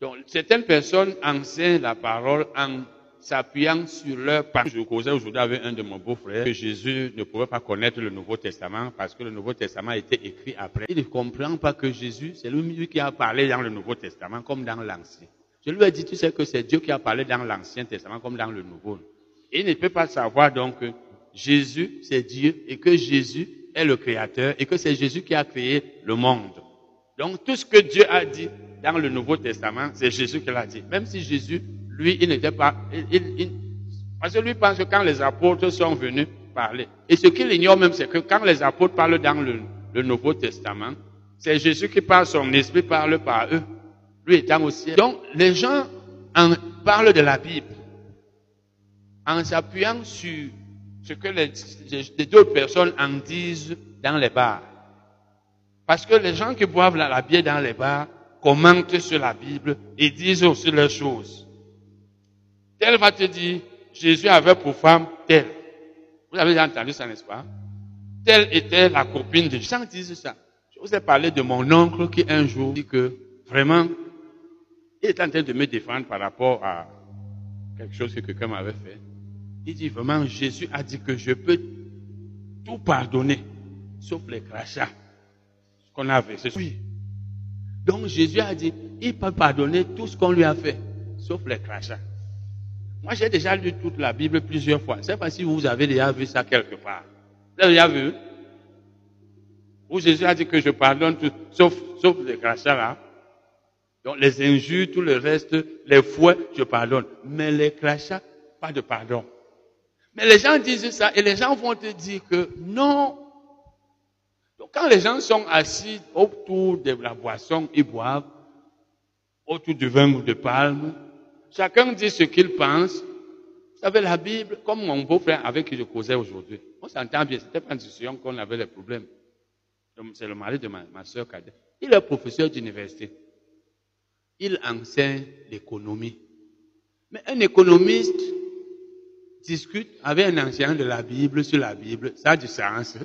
Speaker 1: Donc, certaines personnes enseignent la parole en s'appuyant sur leur pensée. Je causais aujourd'hui avec un de mon beaux-frères que Jésus ne pouvait pas connaître le Nouveau Testament parce que le Nouveau Testament été écrit après. Il ne comprend pas que Jésus, c'est lui qui a parlé dans le Nouveau Testament comme dans l'Ancien. Je lui ai dit, tu sais que c'est Dieu qui a parlé dans l'Ancien Testament comme dans le Nouveau. Il ne peut pas savoir donc que Jésus, c'est Dieu et que Jésus est le Créateur et que c'est Jésus qui a créé le monde. Donc tout ce que Dieu a dit dans le Nouveau Testament, c'est Jésus qui l'a dit. Même si Jésus, lui, il n'était pas... Il, parce que lui pense que quand les apôtres sont venus parler, et ce qu'il ignore même, c'est que quand les apôtres parlent dans le, le Nouveau Testament, c'est Jésus qui parle, son esprit parle par eux. Lui étant aussi. Donc, les gens en parlent de la Bible en s'appuyant sur ce que les, les deux personnes en disent dans les bars. Parce que les gens qui boivent la, la bière dans les bars commentent sur la Bible et disent aussi leurs choses. Tel va te dire, Jésus avait pour femme telle. Vous avez déjà entendu ça, n'est-ce pas? Telle était la copine de Jésus. Gens disent ça. Je vous ai parlé de mon oncle qui un jour dit que vraiment, il est en train de me défendre par rapport à quelque chose que quelqu'un m'avait fait. Il dit vraiment, Jésus a dit que je peux tout pardonner, sauf les crachats qu'on a fait. Oui. Donc Jésus a dit, il peut pardonner tout ce qu'on lui a fait, sauf les crachats. Moi, j'ai déjà lu toute la Bible plusieurs fois. Je ne sais pas si vous avez déjà vu ça quelque part. Vous avez déjà vu? Où Jésus a dit que je pardonne tout, sauf, sauf les crachats là. Donc les injures, tout le reste, les fouets, je pardonne. Mais les crachats, pas de pardon. Mais les gens disent ça et les gens vont te dire que non. Donc quand les gens sont assis autour de la boisson, ils boivent, autour du vin ou de palme, chacun dit ce qu'il pense. Vous savez, la Bible, comme mon beau-frère avec qui je causais aujourd'hui, on s'entend bien, c'était pas une discussion qu'on avait des problèmes. C'est le mari de ma, ma soeur Cadet. Il est professeur d'université. Il enseigne l'économie. Mais un économiste discute avec un enseignant de la Bible sur la Bible, ça a du sens.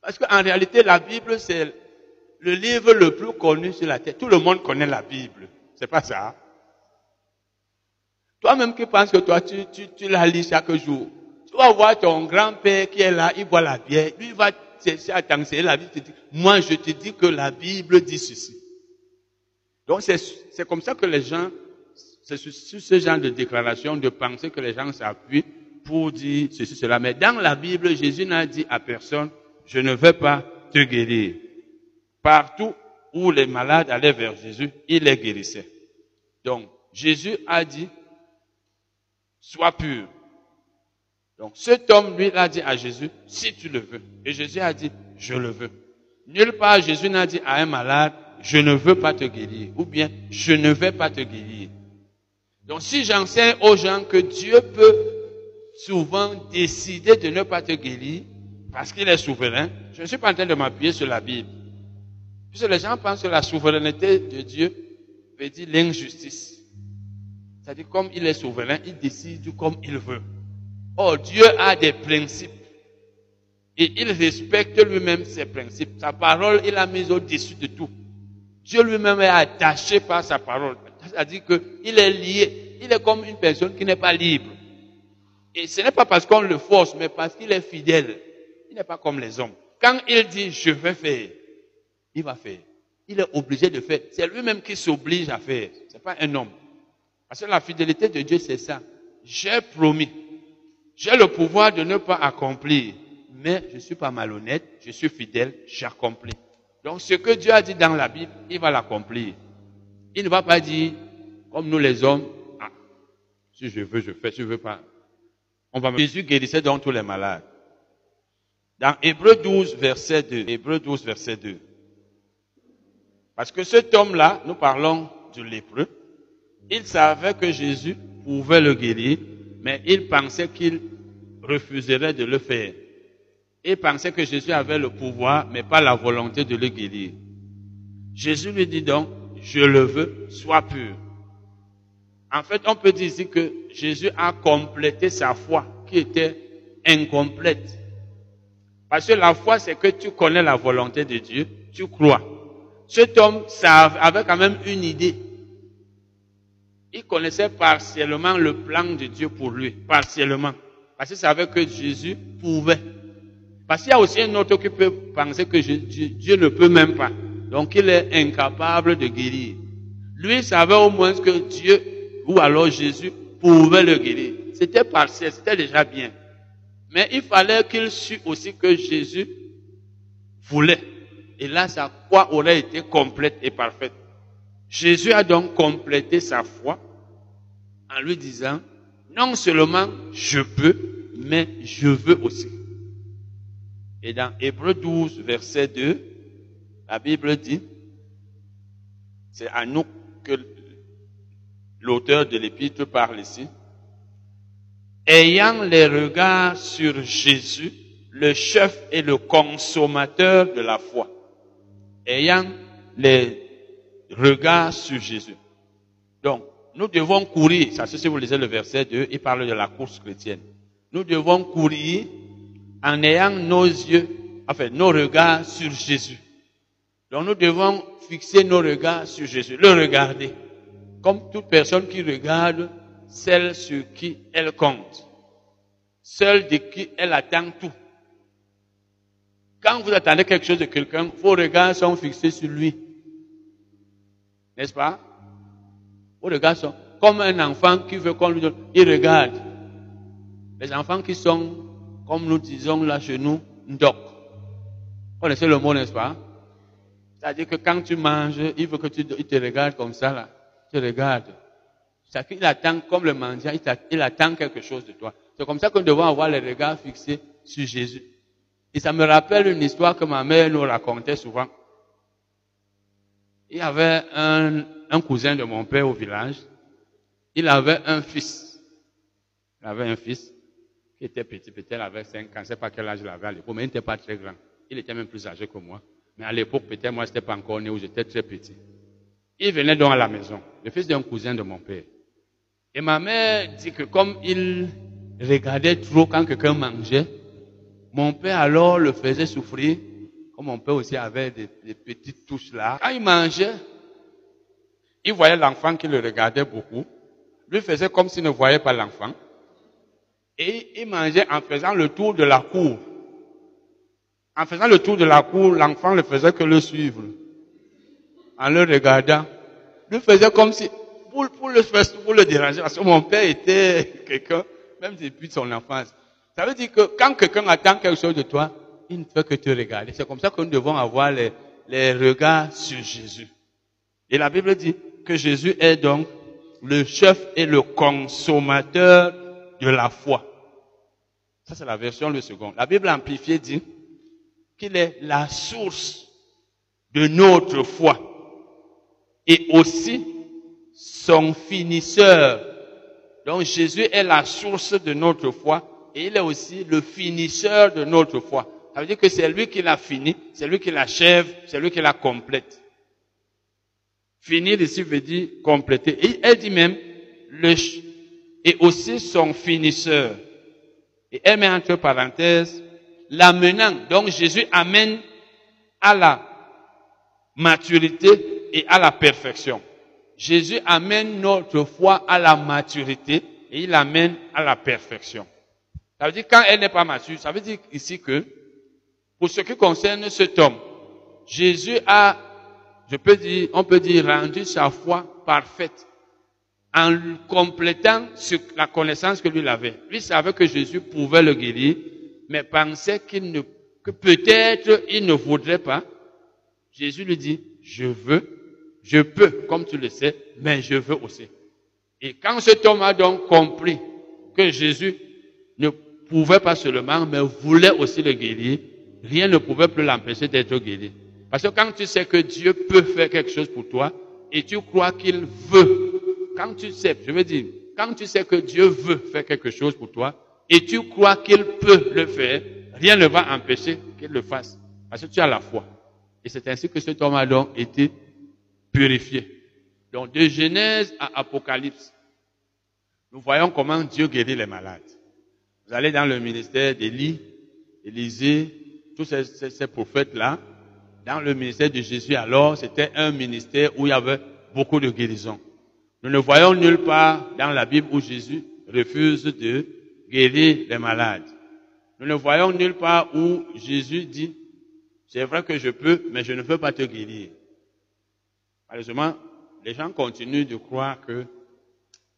Speaker 1: Parce qu'en réalité, la Bible, c'est le livre le plus connu sur la terre. Tout le monde connaît la Bible. C'est pas ça. Toi-même qui penses que toi, tu, tu, tu la lis chaque jour. Tu vas voir ton grand-père qui est là, il boit la bière. Lui, il va chercher à t'enseigner la Bible. Moi, je te dis que la Bible dit ceci. Donc, c'est comme ça que les gens c'est sur ce genre de déclaration de penser que les gens s'appuient pour dire ceci, cela. Mais dans la Bible, Jésus n'a dit à personne, je ne veux pas te guérir. Partout où les malades allaient vers Jésus, il les guérissait. Donc, Jésus a dit, sois pur. Donc, cet homme, lui, l'a dit à Jésus, si tu le veux. Et Jésus a dit, je le veux. Nulle part, Jésus n'a dit à un malade, je ne veux pas te guérir. Ou bien, je ne vais pas te guérir. Donc si j'enseigne aux gens que Dieu peut souvent décider de ne pas te guérir parce qu'il est souverain, je ne suis pas en train de m'appuyer sur la Bible. Puisque les gens pensent que la souveraineté de Dieu veut dire l'injustice. C'est-à-dire comme il est souverain, il décide comme il veut. Or, Dieu a des principes. Et il respecte lui-même ses principes. Sa parole, il a mis au-dessus de tout. Dieu lui-même est attaché par sa parole. C'est-à-dire qu'il est lié. Il est comme une personne qui n'est pas libre. Et ce n'est pas parce qu'on le force, mais parce qu'il est fidèle. Il n'est pas comme les hommes. Quand il dit je vais faire, il va faire. Il est obligé de faire. C'est lui-même qui s'oblige à faire. Ce n'est pas un homme. Parce que la fidélité de Dieu, c'est ça. J'ai promis. J'ai le pouvoir de ne pas accomplir. Mais je ne suis pas malhonnête. Je suis fidèle. J'accomplis. Donc ce que Dieu a dit dans la Bible, il va l'accomplir. Il ne va pas dire, Comme nous les hommes, ah, si je veux, je fais, si je veux pas. On va Jésus guérissait donc tous les malades. Dans Hébreu 12, verset 2. Hébreu 12, verset 2. Parce que cet homme-là, nous parlons du lépreux, il savait que Jésus pouvait le guérir, mais il pensait qu'il refuserait de le faire. Il pensait que Jésus avait le pouvoir, mais pas la volonté de le guérir. Jésus lui dit donc, je le veux, sois pur. En fait, on peut dire que Jésus a complété sa foi qui était incomplète. Parce que la foi, c'est que tu connais la volonté de Dieu, tu crois. Cet homme avait quand même une idée. Il connaissait partiellement le plan de Dieu pour lui, partiellement. Parce qu'il savait que Jésus pouvait. Parce qu'il y a aussi un autre qui peut penser que Dieu ne peut même pas. Donc il est incapable de guérir. Lui savait au moins que Dieu, ou alors Jésus, pouvait le guérir. C'était partiel, c'était déjà bien. Mais il fallait qu'il sût aussi que Jésus voulait. Et là, sa foi aurait été complète et parfaite. Jésus a donc complété sa foi en lui disant, non seulement je peux, mais je veux aussi. Et dans Hébreu 12, verset 2, la Bible dit, c'est à nous que l'auteur de l'épître parle ici, ayant les regards sur Jésus, le chef et le consommateur de la foi. Ayant les regards sur Jésus. Donc, nous devons courir, ça c'est si vous lisez le verset 2, il parle de la course chrétienne. Nous devons courir en ayant nos yeux, enfin nos regards sur Jésus. Donc nous devons fixer nos regards sur Jésus, le regarder. Comme toute personne qui regarde celle sur qui elle compte. Celle de qui elle attend tout. Quand vous attendez quelque chose de quelqu'un, vos regards sont fixés sur lui. N'est-ce pas? Vos regards sont? Comme un enfant qui veut qu'on lui donne. Il regarde. Les enfants qui sont, comme nous disons là chez nous, ndoc. Vous connaissez le mot, n'est-ce pas? C'est-à-dire que quand tu manges, il veut que tu il te regarde comme ça, là. Tu regardes. C'est qu'il attend, comme le mendiant, il attend quelque chose de toi. C'est comme ça que nous devons avoir les regards fixés sur Jésus. Et ça me rappelle une histoire que ma mère nous racontait souvent. Il y avait un, un cousin de mon père au village. Il avait un fils. Il avait un fils qui était petit, peut-être avait 5 ans, je ne sais pas quel âge il avait à l'époque, mais il n'était pas très grand. Il était même plus âgé que moi. Mais à l'époque, peut-être moi, je n'étais pas encore né ou j'étais très petit. Il venait donc à la maison, le fils d'un cousin de mon père. Et ma mère dit que comme il regardait trop quand quelqu'un mangeait, mon père alors le faisait souffrir, comme mon père aussi avait des, petites touches là. Quand il mangeait, il voyait l'enfant qui le regardait beaucoup, lui faisait comme s'il ne voyait pas l'enfant, et il mangeait en faisant le tour de la cour. En faisant le tour de la cour, l'enfant ne faisait que le suivre. En le regardant. Il faisait comme si, pour, pour, le, pour le déranger, parce que mon père était quelqu'un, même depuis son enfance. Ça veut dire que quand quelqu'un attend quelque chose de toi, il ne fait que te regarder. C'est comme ça que nous devons avoir les, les regards sur Jésus. Et la Bible dit que Jésus est donc le chef et le consommateur de la foi. Ça, c'est la version le second. La Bible amplifiée dit, qu'il est la source de notre foi et aussi son finisseur. Donc Jésus est la source de notre foi et il est aussi le finisseur de notre foi. Ça veut dire que c'est lui qui l'a fini, c'est lui qui l'achève, c'est lui qui la complète. Finir ici veut dire compléter. Et elle dit même, le, et aussi son finisseur. Et elle met entre parenthèses, l'amenant. Donc Jésus amène à la maturité et à la perfection. Jésus amène notre foi à la maturité et il amène à la perfection. Ça veut dire quand elle n'est pas mature, ça veut dire ici que pour ce qui concerne cet homme, Jésus a, je peux dire, on peut dire, rendu sa foi parfaite en complétant la connaissance que lui avait. Lui savait que Jésus pouvait le guérir, mais pensait qu'il ne, que peut-être il ne voudrait pas, Jésus lui dit, je veux, je peux, comme tu le sais, mais je veux aussi. Et quand cet homme a donc compris que Jésus ne pouvait pas seulement, mais voulait aussi le guérir, rien ne pouvait plus l'empêcher d'être guéri. Parce que quand tu sais que Dieu peut faire quelque chose pour toi, et tu crois qu'il veut, quand tu sais, je veux dire, quand tu sais que Dieu veut faire quelque chose pour toi, et tu crois qu'il peut le faire, rien ne va empêcher qu'il le fasse. Parce que tu as la foi. Et c'est ainsi que cet homme a donc été purifié. Donc de Genèse à Apocalypse, nous voyons comment Dieu guérit les malades. Vous allez dans le ministère d'Élie, Élisée, tous ces, prophètes-là, dans le ministère de Jésus alors, c'était un ministère où il y avait beaucoup de guérisons. Nous ne voyons nulle part dans la Bible où Jésus refuse de guérir les malades. Nous ne voyons nulle part où Jésus dit, c'est vrai que je peux, mais je ne peux pas te guérir. Malheureusement, les gens continuent de croire que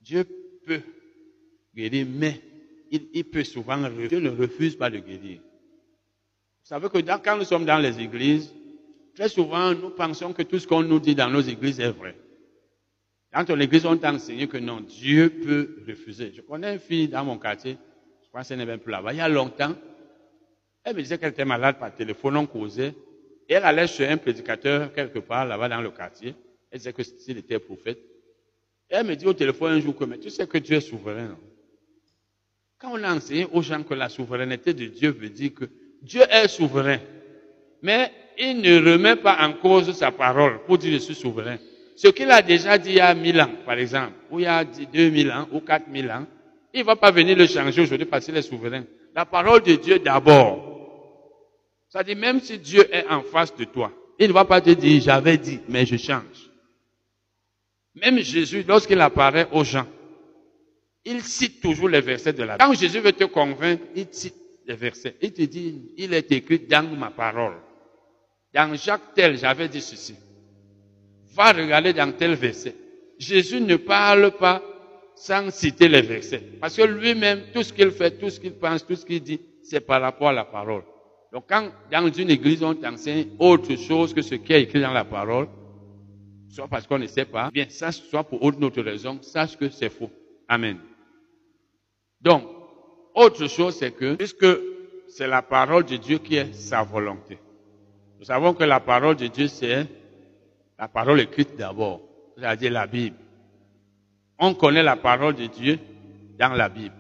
Speaker 1: Dieu peut guérir, mais il, peut souvent, Dieu ne refuse pas de guérir. Savez que quand nous sommes dans les églises, très souvent, nous pensons que tout ce qu'on nous dit dans nos églises est vrai. Dans l'église, on t'a enseigné que non, Dieu peut refuser. Je connais une fille dans mon quartier, je pense qu'elle n'est même plus là-bas, il y a longtemps, elle me disait qu'elle était malade par téléphone, on causait, et elle allait chez un prédicateur quelque part là-bas dans le quartier. Elle disait que s'il était prophète. Elle me dit au téléphone un jour que, mais tu sais que Dieu est souverain. Quand on a enseigné aux gens que la souveraineté de Dieu veut dire que Dieu est souverain, mais il ne remet pas en cause sa parole pour dire je suis souverain. Ce qu'il a déjà dit il y a mille ans, par exemple, ou il y a deux mille ans, ou quatre mille ans, il ne va pas venir le changer aujourd'hui parce qu'il est souverain. La parole de Dieu d'abord. Ça dit, même si Dieu est en face de toi, il ne va pas te dire, j'avais dit, mais je change. Même Jésus, lorsqu'il apparaît aux gens, il cite toujours les versets de la Bible. Quand Jésus veut te convaincre, il cite les versets. Il te dit, il est écrit dans ma parole. Dans Jacques tel, j'avais dit ceci. Va regarder dans tel verset. Jésus ne parle pas sans citer les versets. Parce que lui-même, tout ce qu'il fait, tout ce qu'il pense, tout ce qu'il dit, c'est par rapport à la parole. Donc quand dans une église on t'enseigne autre chose que ce qui est écrit dans la parole, soit parce qu'on ne sait pas, bien sache, soit pour autre raison, sache que c'est faux. Amen. Donc, autre chose, c'est que, puisque c'est la parole de Dieu qui est sa volonté. Nous savons que la parole de Dieu, c'est la parole écrite d'abord, c'est-à-dire la Bible. On connaît la parole de Dieu dans la Bible.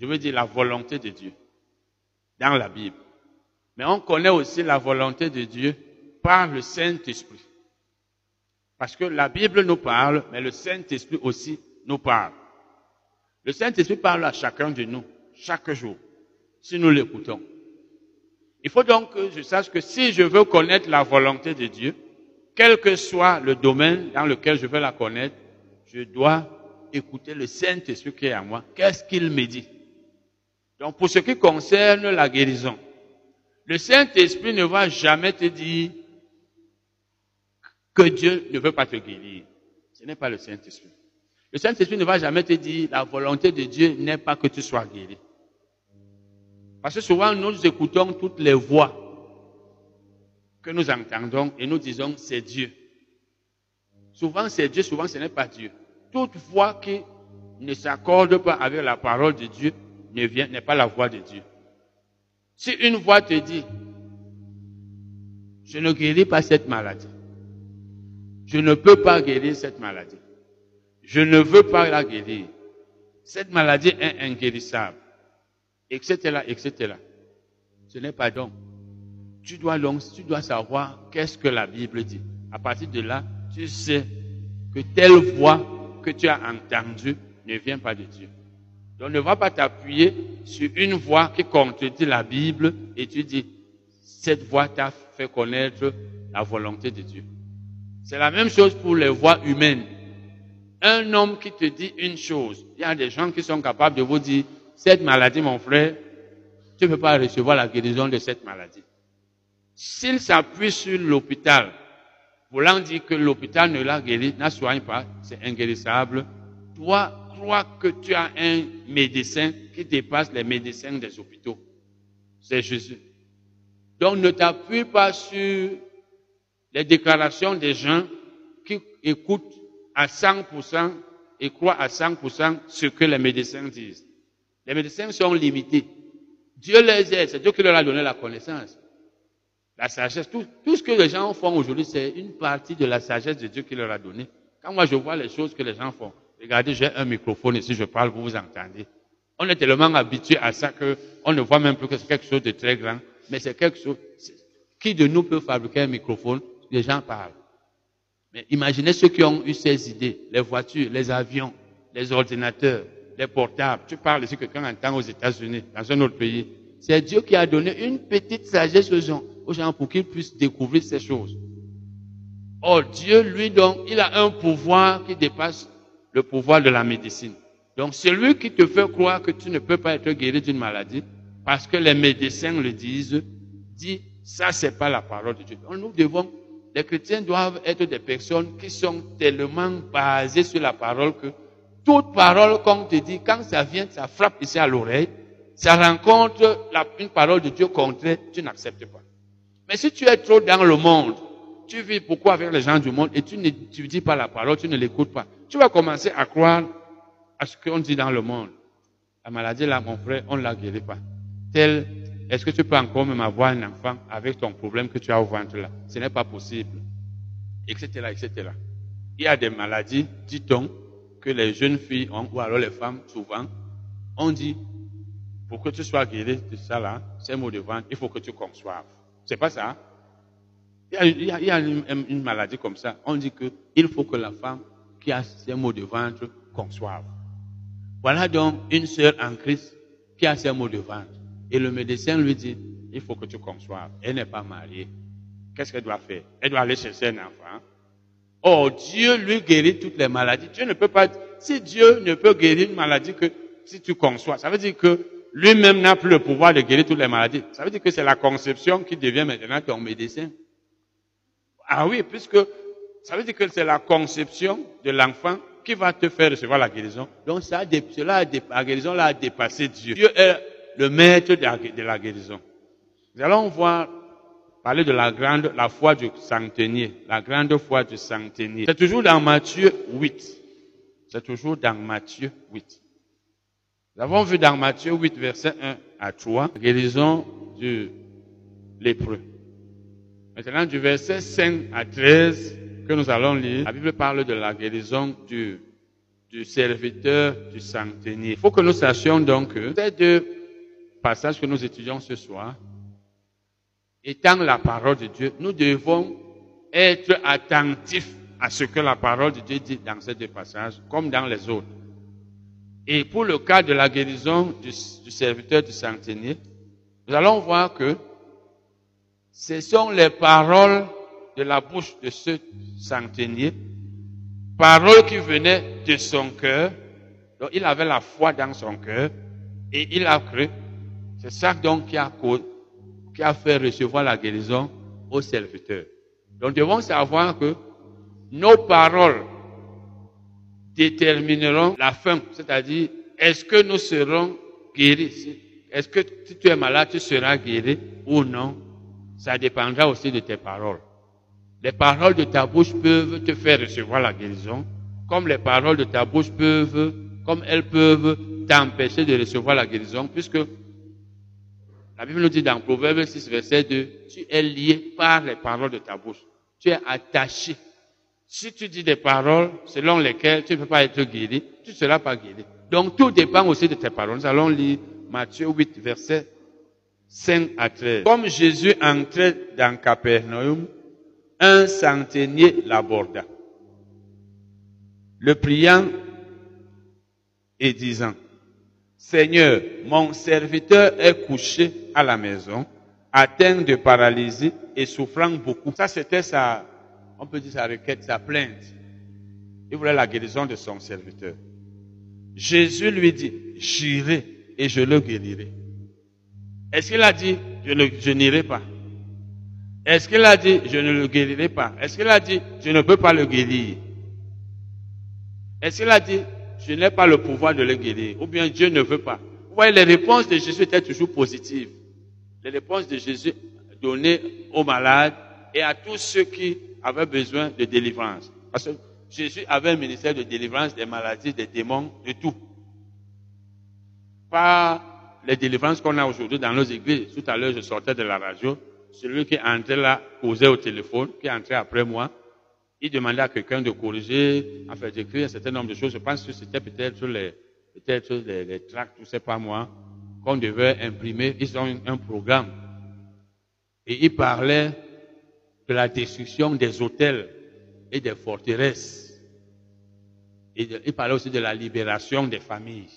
Speaker 1: Je veux dire la volonté de Dieu dans la Bible. Mais on connaît aussi la volonté de Dieu par le Saint-Esprit. Parce que la Bible nous parle, mais le Saint-Esprit aussi nous parle. Le Saint-Esprit parle à chacun de nous, chaque jour, si nous l'écoutons. Il faut donc que je sache que si je veux connaître la volonté de Dieu, quel que soit le domaine dans lequel je veux la connaître, je dois écouter le Saint-Esprit qui est à moi. Qu'est-ce qu'il me dit? Donc pour ce qui concerne la guérison, le Saint-Esprit ne va jamais te dire que Dieu ne veut pas te guérir. Ce n'est pas le Saint-Esprit. Le Saint-Esprit ne va jamais te dire la volonté de Dieu n'est pas que tu sois guéri. Parce que souvent nous écoutons toutes les voix que nous entendons et nous disons c'est Dieu. Souvent c'est Dieu, souvent ce n'est pas Dieu. Toute voix qui ne s'accorde pas avec la parole de Dieu ne vient, n'est pas la voix de Dieu. Si une voix te dit, je ne guéris pas cette maladie, je ne peux pas guérir cette maladie, je ne veux pas la guérir. Cette maladie est inguérissable. Etc., etc. Ce n'est pas donc. Tu dois donc, tu dois savoir qu'est-ce que la Bible dit. À partir de là, tu sais que telle voix que tu as entendue ne vient pas de Dieu. Donc ne va pas t'appuyer sur une voix qui contredit la Bible et tu dis, cette voix t'a fait connaître la volonté de Dieu. C'est la même chose pour les voix humaines un homme qui te dit une chose, il y a des gens qui sont capables de vous dire, cette maladie, mon frère, tu ne peux pas recevoir la guérison de cette maladie. S'il s'appuie sur l'hôpital, voulant dire que l'hôpital ne l'a guéri, n'a soigne pas, c'est inguérissable, toi, crois que tu as un médecin qui dépasse les médecins des hôpitaux. C'est Jésus. Donc ne t'appuie pas sur les déclarations des gens qui écoutent à 100% et croit à 100% ce que les médecins disent. Les médecins sont limités. Dieu les aide, c'est Dieu qui leur a donné la connaissance. La sagesse, tout, ce que les gens font aujourd'hui, c'est une partie de la sagesse de Dieu qui leur a donné. Quand moi je vois les choses que les gens font, regardez, j'ai un microphone ici, je parle, vous vous entendez. On est tellement habitué à ça qu'on ne voit même plus que c'est quelque chose de très grand, mais c'est quelque chose, qui de nous peut fabriquer un microphone? Les gens parlent. Mais imaginez ceux qui ont eu ces idées, les voitures, les avions, les ordinateurs, les portables. Tu parles ici quelqu'un entend aux États-Unis, dans un autre pays. C'est Dieu qui a donné une petite sagesse aux gens, aux gens pour qu'ils puissent découvrir ces choses. Or, Dieu, lui, donc, il a un pouvoir qui dépasse le pouvoir de la médecine. Donc, celui qui te fait croire que tu ne peux pas être guéri d'une maladie, parce que les médecins le disent, dit, ça, c'est pas la parole de Dieu. Donc, nous devons, les chrétiens doivent être des personnes qui sont tellement basées sur la parole que toute parole qu'on te dit, quand ça vient, ça frappe ici à l'oreille, ça rencontre la, une parole de Dieu contraire, tu n'acceptes pas. Mais si tu es trop dans le monde, tu vis pourquoi avec les gens du monde et tu ne tu dis pas la parole, tu ne l'écoutes pas. Tu vas commencer à croire à ce qu'on dit dans le monde. La maladie là, mon frère, on ne la guérit pas. Tel, est-ce que tu peux encore même avoir un enfant avec ton problème que tu as au ventre là? Ce n'est pas possible. Etc., etc. Il y a des maladies, dit-on, que les jeunes filles ou alors les femmes, souvent, on dit, pour que tu sois guéri de ça là, ces mots de ventre, il faut que tu conçoives. C'est pas ça? Il y a, il une, maladie comme ça. On dit qu'il faut que la femme qui a ces maux de ventre conçoive. Voilà donc une sœur en Christ qui a ces maux de ventre. Et le médecin lui dit, il faut que tu conçoives. Elle n'est pas mariée. Qu'est-ce qu'elle doit faire? Elle doit aller chercher un enfant. Oh, Dieu lui guérit toutes les maladies. Dieu ne peut pas, si Dieu ne peut guérir une maladie que si tu conçois, ça veut dire que lui-même n'a plus le pouvoir de guérir toutes les maladies. Ça veut dire que c'est la conception qui devient maintenant ton médecin. Ah oui, puisque ça veut dire que c'est la conception de l'enfant qui va te faire recevoir la guérison. Donc ça, cela, la guérison là a dépassé Dieu. Dieu est le maître la, de la guérison. Nous allons voir, parler de la grande, la foi du centenier, la grande foi du centenier. C'est toujours dans Matthieu 8. C'est toujours dans Matthieu 8. Nous avons vu dans Matthieu 8, verset 1 à 3, la guérison du lépreux. Maintenant, du verset 5 à 13 que nous allons lire, la Bible parle de la guérison du, du serviteur du centenier. Il faut que nous sachions donc que ces deux passages que nous étudions ce soir, étant la parole de Dieu, nous devons être attentifs à ce que la parole de Dieu dit dans ces deux passages, comme dans les autres. Et pour le cas de la guérison du, serviteur du centenier, nous allons voir que ce sont les paroles de la bouche de ce centenier, paroles qui venaient de son cœur. Donc il avait la foi dans son cœur et il a cru. C'est ça donc qui a, qui a fait recevoir la guérison au serviteur. Donc nous devons savoir que nos paroles détermineront la fin, c'est-à-dire est-ce que nous serons guéris? Est-ce que si tu es malade, tu seras guéri ou non? Ça dépendra aussi de tes paroles. Les paroles de ta bouche peuvent te faire recevoir la guérison, comme les paroles de ta bouche peuvent, comme elles peuvent t'empêcher de recevoir la guérison, puisque la Bible nous dit dans Proverbe 6, verset 2, tu es lié par les paroles de ta bouche. Tu es attaché. Si tu dis des paroles selon lesquelles tu ne peux pas être guéri, tu ne seras pas guéri. Donc tout dépend aussi de tes paroles. Nous allons lire Matthieu 8, verset 5 à 13. Comme Jésus entrait dans Capernaum, un centenier l'aborda, le priant et disant, Seigneur, mon serviteur est couché à la maison, atteint de paralysie et souffrant beaucoup. Ça, c'était sa, on peut dire sa requête, sa plainte. Il voulait la guérison de son serviteur. Jésus lui dit, j'irai et je le guérirai. Est-ce qu'il a dit, je, je n'irai pas? Est-ce qu'il a dit, je ne le guérirai pas? Est-ce qu'il a dit, je ne peux pas le guérir? Est-ce qu'il a dit, je n'ai pas le pouvoir de le guérir Ou bien Dieu ne veut pas Vous voyez, les réponses de Jésus étaient toujours positives. Les réponses de Jésus données aux malades et à tous ceux qui avaient besoin de délivrance. Parce que Jésus avait un ministère de délivrance des maladies, des démons, de tout. Pas les délivrances qu'on a aujourd'hui dans nos églises. Tout à l'heure, je sortais de la radio. Celui qui entrait là, causait au téléphone, qui entrait après moi. Il demandait à quelqu'un de corriger, en fait, d'écrire un certain nombre de choses. Je pense que c'était peut-être les, peut-être les, tracts, je sais pas moi, qu'on devait imprimer. Ils ont un programme. Et il parlait de la destruction des hôtels et des forteresses. Et il parlait aussi de la libération des familles.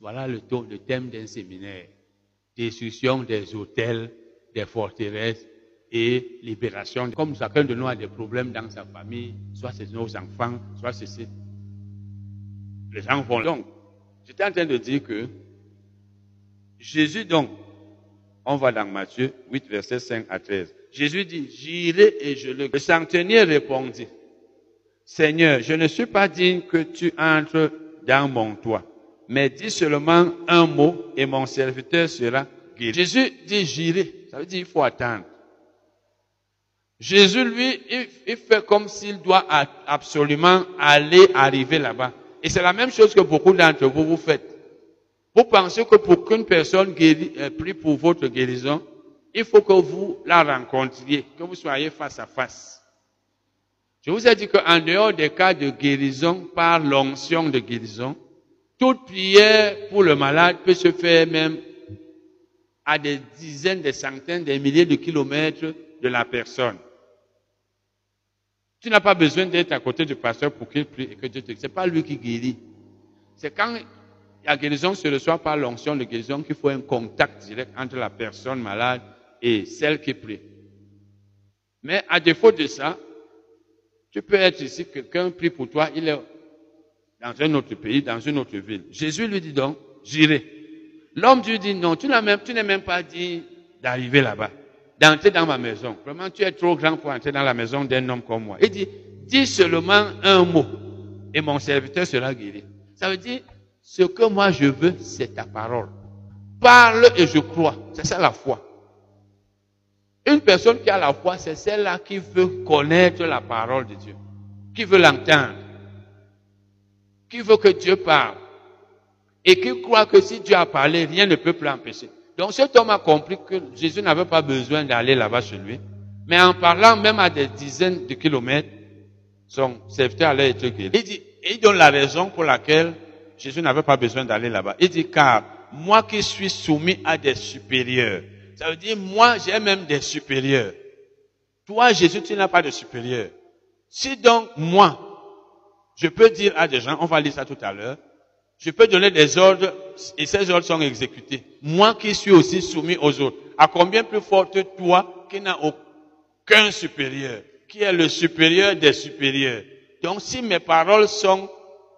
Speaker 1: Voilà le, le thème d'un séminaire. Destruction des hôtels, des forteresses et libération. Comme chacun de nous a des problèmes dans sa famille, soit c'est nos enfants, soit c'est les gens vont. Donc, j'étais en train de dire que Jésus, donc, on va dans Matthieu 8, verset 5 à 13. Jésus dit, j'irai et je le... Le centenier répondit, Seigneur, je ne suis pas digne que tu entres dans mon toit, mais dis seulement un mot et mon serviteur sera guéri. Jésus dit, j'irai. Ça veut dire, il faut attendre. Jésus, lui, il, fait comme s'il doit absolument aller arriver là-bas. Et c'est la même chose que beaucoup d'entre vous, vous faites. Vous pensez que pour qu'une personne guéri, euh, prie pour votre guérison, il faut que vous la rencontriez, que vous soyez face à face. Je vous ai dit qu'en dehors des cas de guérison par l'onction de guérison, toute prière pour le malade peut se faire même à des dizaines, des centaines, des milliers de kilomètres de la personne. Tu n'as pas besoin d'être à côté du pasteur pour qu'il prie et que Dieu te... C'est pas lui qui guérit. C'est quand la guérison se reçoit par l'onction de guérison qu'il faut un contact direct entre la personne malade et celle qui prie. Mais à défaut de ça, tu peux être ici, quelqu'un prie pour toi, il est dans un autre pays, dans une autre ville. Jésus lui dit donc, j'irai. L'homme lui dit, non, tu n'as même, tu n'es même pas dit d'arriver là-bas, d'entrer dans ma maison. Vraiment, tu es trop grand pour entrer dans la maison d'un homme comme moi. Il dit, dis seulement un mot et mon serviteur sera guéri. Ça veut dire, ce que moi je veux, c'est ta parole. Parle et je crois. C'est ça la foi. Une personne qui a la foi, c'est celle-là qui veut connaître la parole de Dieu, qui veut l'entendre, qui veut que Dieu parle, et qui croit que si Dieu a parlé, rien ne peut plus l'empêcher. Donc cet homme a compris que Jésus n'avait pas besoin d'aller là-bas chez lui, mais en parlant même à des dizaines de kilomètres, son serviteur allait être guéri. Il dit, et il donne la raison pour laquelle Jésus n'avait pas besoin d'aller là-bas. Il dit, car moi qui suis soumis à des supérieurs, ça veut dire, moi, j'ai même des supérieurs. Toi, Jésus, tu n'as pas de supérieur. Si donc, moi, je peux dire à des gens, on va lire ça tout à l'heure, je peux donner des ordres et ces ordres sont exécutés. Moi qui suis aussi soumis aux autres. À combien plus forte toi qui n'as aucun supérieur, qui est le supérieur des supérieurs. Donc si mes paroles sont,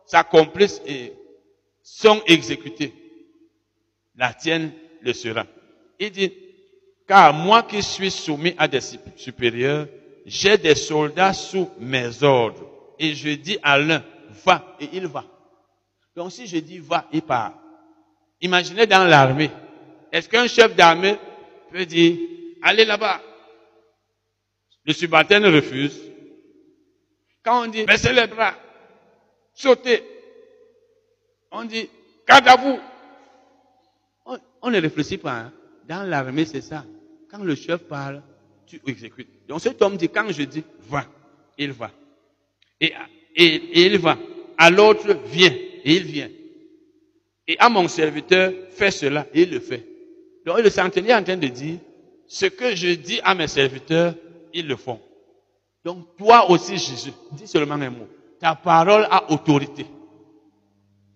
Speaker 1: s'accomplissent et sont exécutées, la tienne le sera. Il dit, car moi qui suis soumis à des supérieurs, j'ai des soldats sous mes ordres. Et je dis à l'un, va, et il va. Donc si je dis va, il part. Imaginez dans l'armée. Est-ce qu'un chef d'armée peut dire, allez là-bas? Le subalterne refuse. Quand on dit, baissez les bras, sautez, on dit, garde à vous. On, ne réfléchit pas. Hein. Dans l'armée, c'est ça. Quand le chef parle, tu exécutes. Donc cet homme dit, quand je dis va, il va. Et, et, il va. À l'autre, viens. Et il vient. Et à mon serviteur, fais cela. Et il le fait. Donc le centenier est en train de dire, ce que je dis à mes serviteurs, ils le font. Donc toi aussi, Jésus, dis seulement un mot. Ta parole a autorité.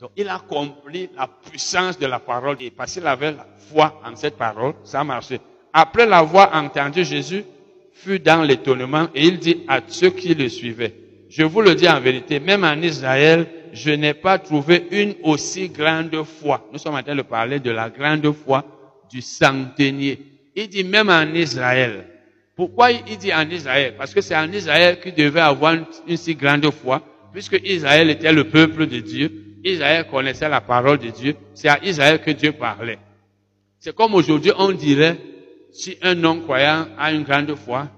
Speaker 1: Donc il a compris la puissance de la parole. Et parce qu'il avait la foi en cette parole, ça a marché. Après l'avoir entendu, Jésus fut dans l'étonnement et il dit à ceux qui le suivaient, je vous le dis en vérité, même en Israël, je n'ai pas trouvé une aussi grande foi. Nous sommes en train de parler de la grande foi du centenier. Il dit même en Israël. Pourquoi il dit en Israël? Parce que c'est en Israël qu'il devait avoir une, si grande foi, puisque Israël était le peuple de Dieu. Israël connaissait la parole de Dieu. C'est à Israël que Dieu parlait. C'est comme aujourd'hui, on dirait, si un non-croyant a une grande foi,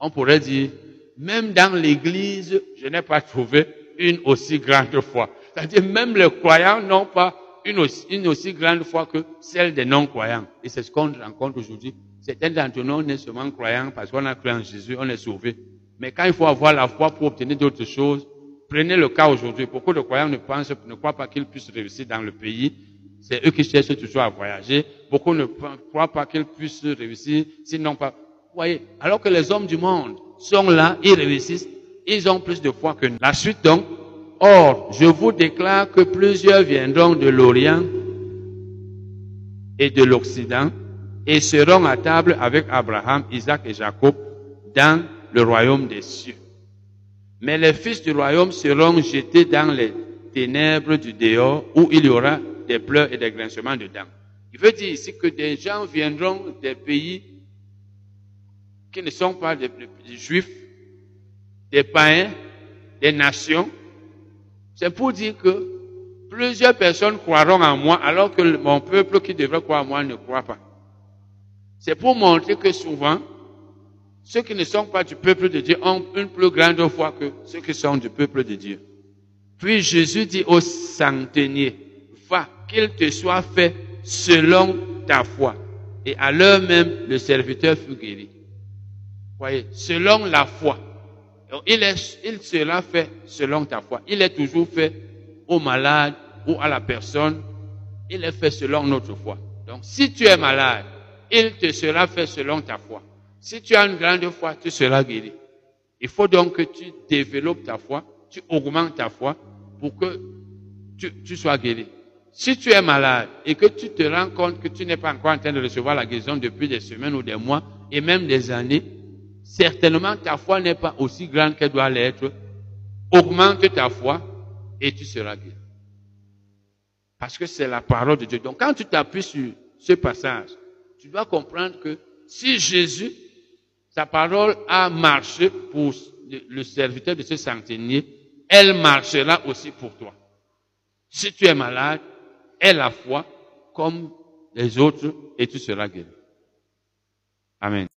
Speaker 1: on pourrait dire, même dans l'église, je n'ai pas trouvé une aussi grande foi. C'est-à-dire même les croyants n'ont pas une aussi, une aussi grande foi que celle des non-croyants. Et c'est ce qu'on rencontre aujourd'hui. Certains d'entre nous, on est seulement croyants parce qu'on a cru en Jésus, on est sauvé. Mais quand il faut avoir la foi pour obtenir d'autres choses, prenez le cas aujourd'hui. Beaucoup de croyants ne pensent, ne croient pas qu'ils puissent réussir dans le pays. C'est eux qui cherchent toujours à voyager. Beaucoup ne croient pas qu'ils puissent réussir, sinon pas. Vous voyez, alors que les hommes du monde sont là, ils réussissent, ils ont plus de foi que nous. La suite donc, Or, je vous déclare que plusieurs viendront de l'Orient et de l'Occident et seront à table avec Abraham, Isaac et Jacob dans le royaume des cieux. Mais les fils du royaume seront jetés dans les ténèbres du dehors où il y aura des pleurs et des grincements dedans. Il veut dire ici que des gens viendront des pays qui ne sont pas des, des juifs, des païens, des nations, c'est pour dire que plusieurs personnes croiront en moi alors que mon peuple qui devrait croire en moi ne croit pas. C'est pour montrer que souvent, ceux qui ne sont pas du peuple de Dieu ont une plus grande foi que ceux qui sont du peuple de Dieu. Puis Jésus dit au centenier, va, qu'il te soit fait selon ta foi. Et à l'heure même, le serviteur fut guéri. Voyez, selon la foi. Il, est, il sera fait selon ta foi. Il est toujours fait au malade ou à la personne. Il est fait selon notre foi. Donc, si tu es malade, il te sera fait selon ta foi. Si tu as une grande foi, tu seras guéri. Il faut donc que tu développes ta foi, tu augmentes ta foi pour que tu, tu sois guéri. Si tu es malade et que tu te rends compte que tu n'es pas encore en train de recevoir la guérison depuis des semaines ou des mois et même des années, certainement ta foi n'est pas aussi grande qu'elle doit l'être. Augmente ta foi et tu seras guéri. Parce que c'est la parole de Dieu. Donc quand tu t'appuies sur ce passage, tu dois comprendre que si Jésus, sa parole a marché pour le serviteur de ce centenier, elle marchera aussi pour toi. Si tu es malade, aie la foi comme les autres et tu seras guéri. Amen.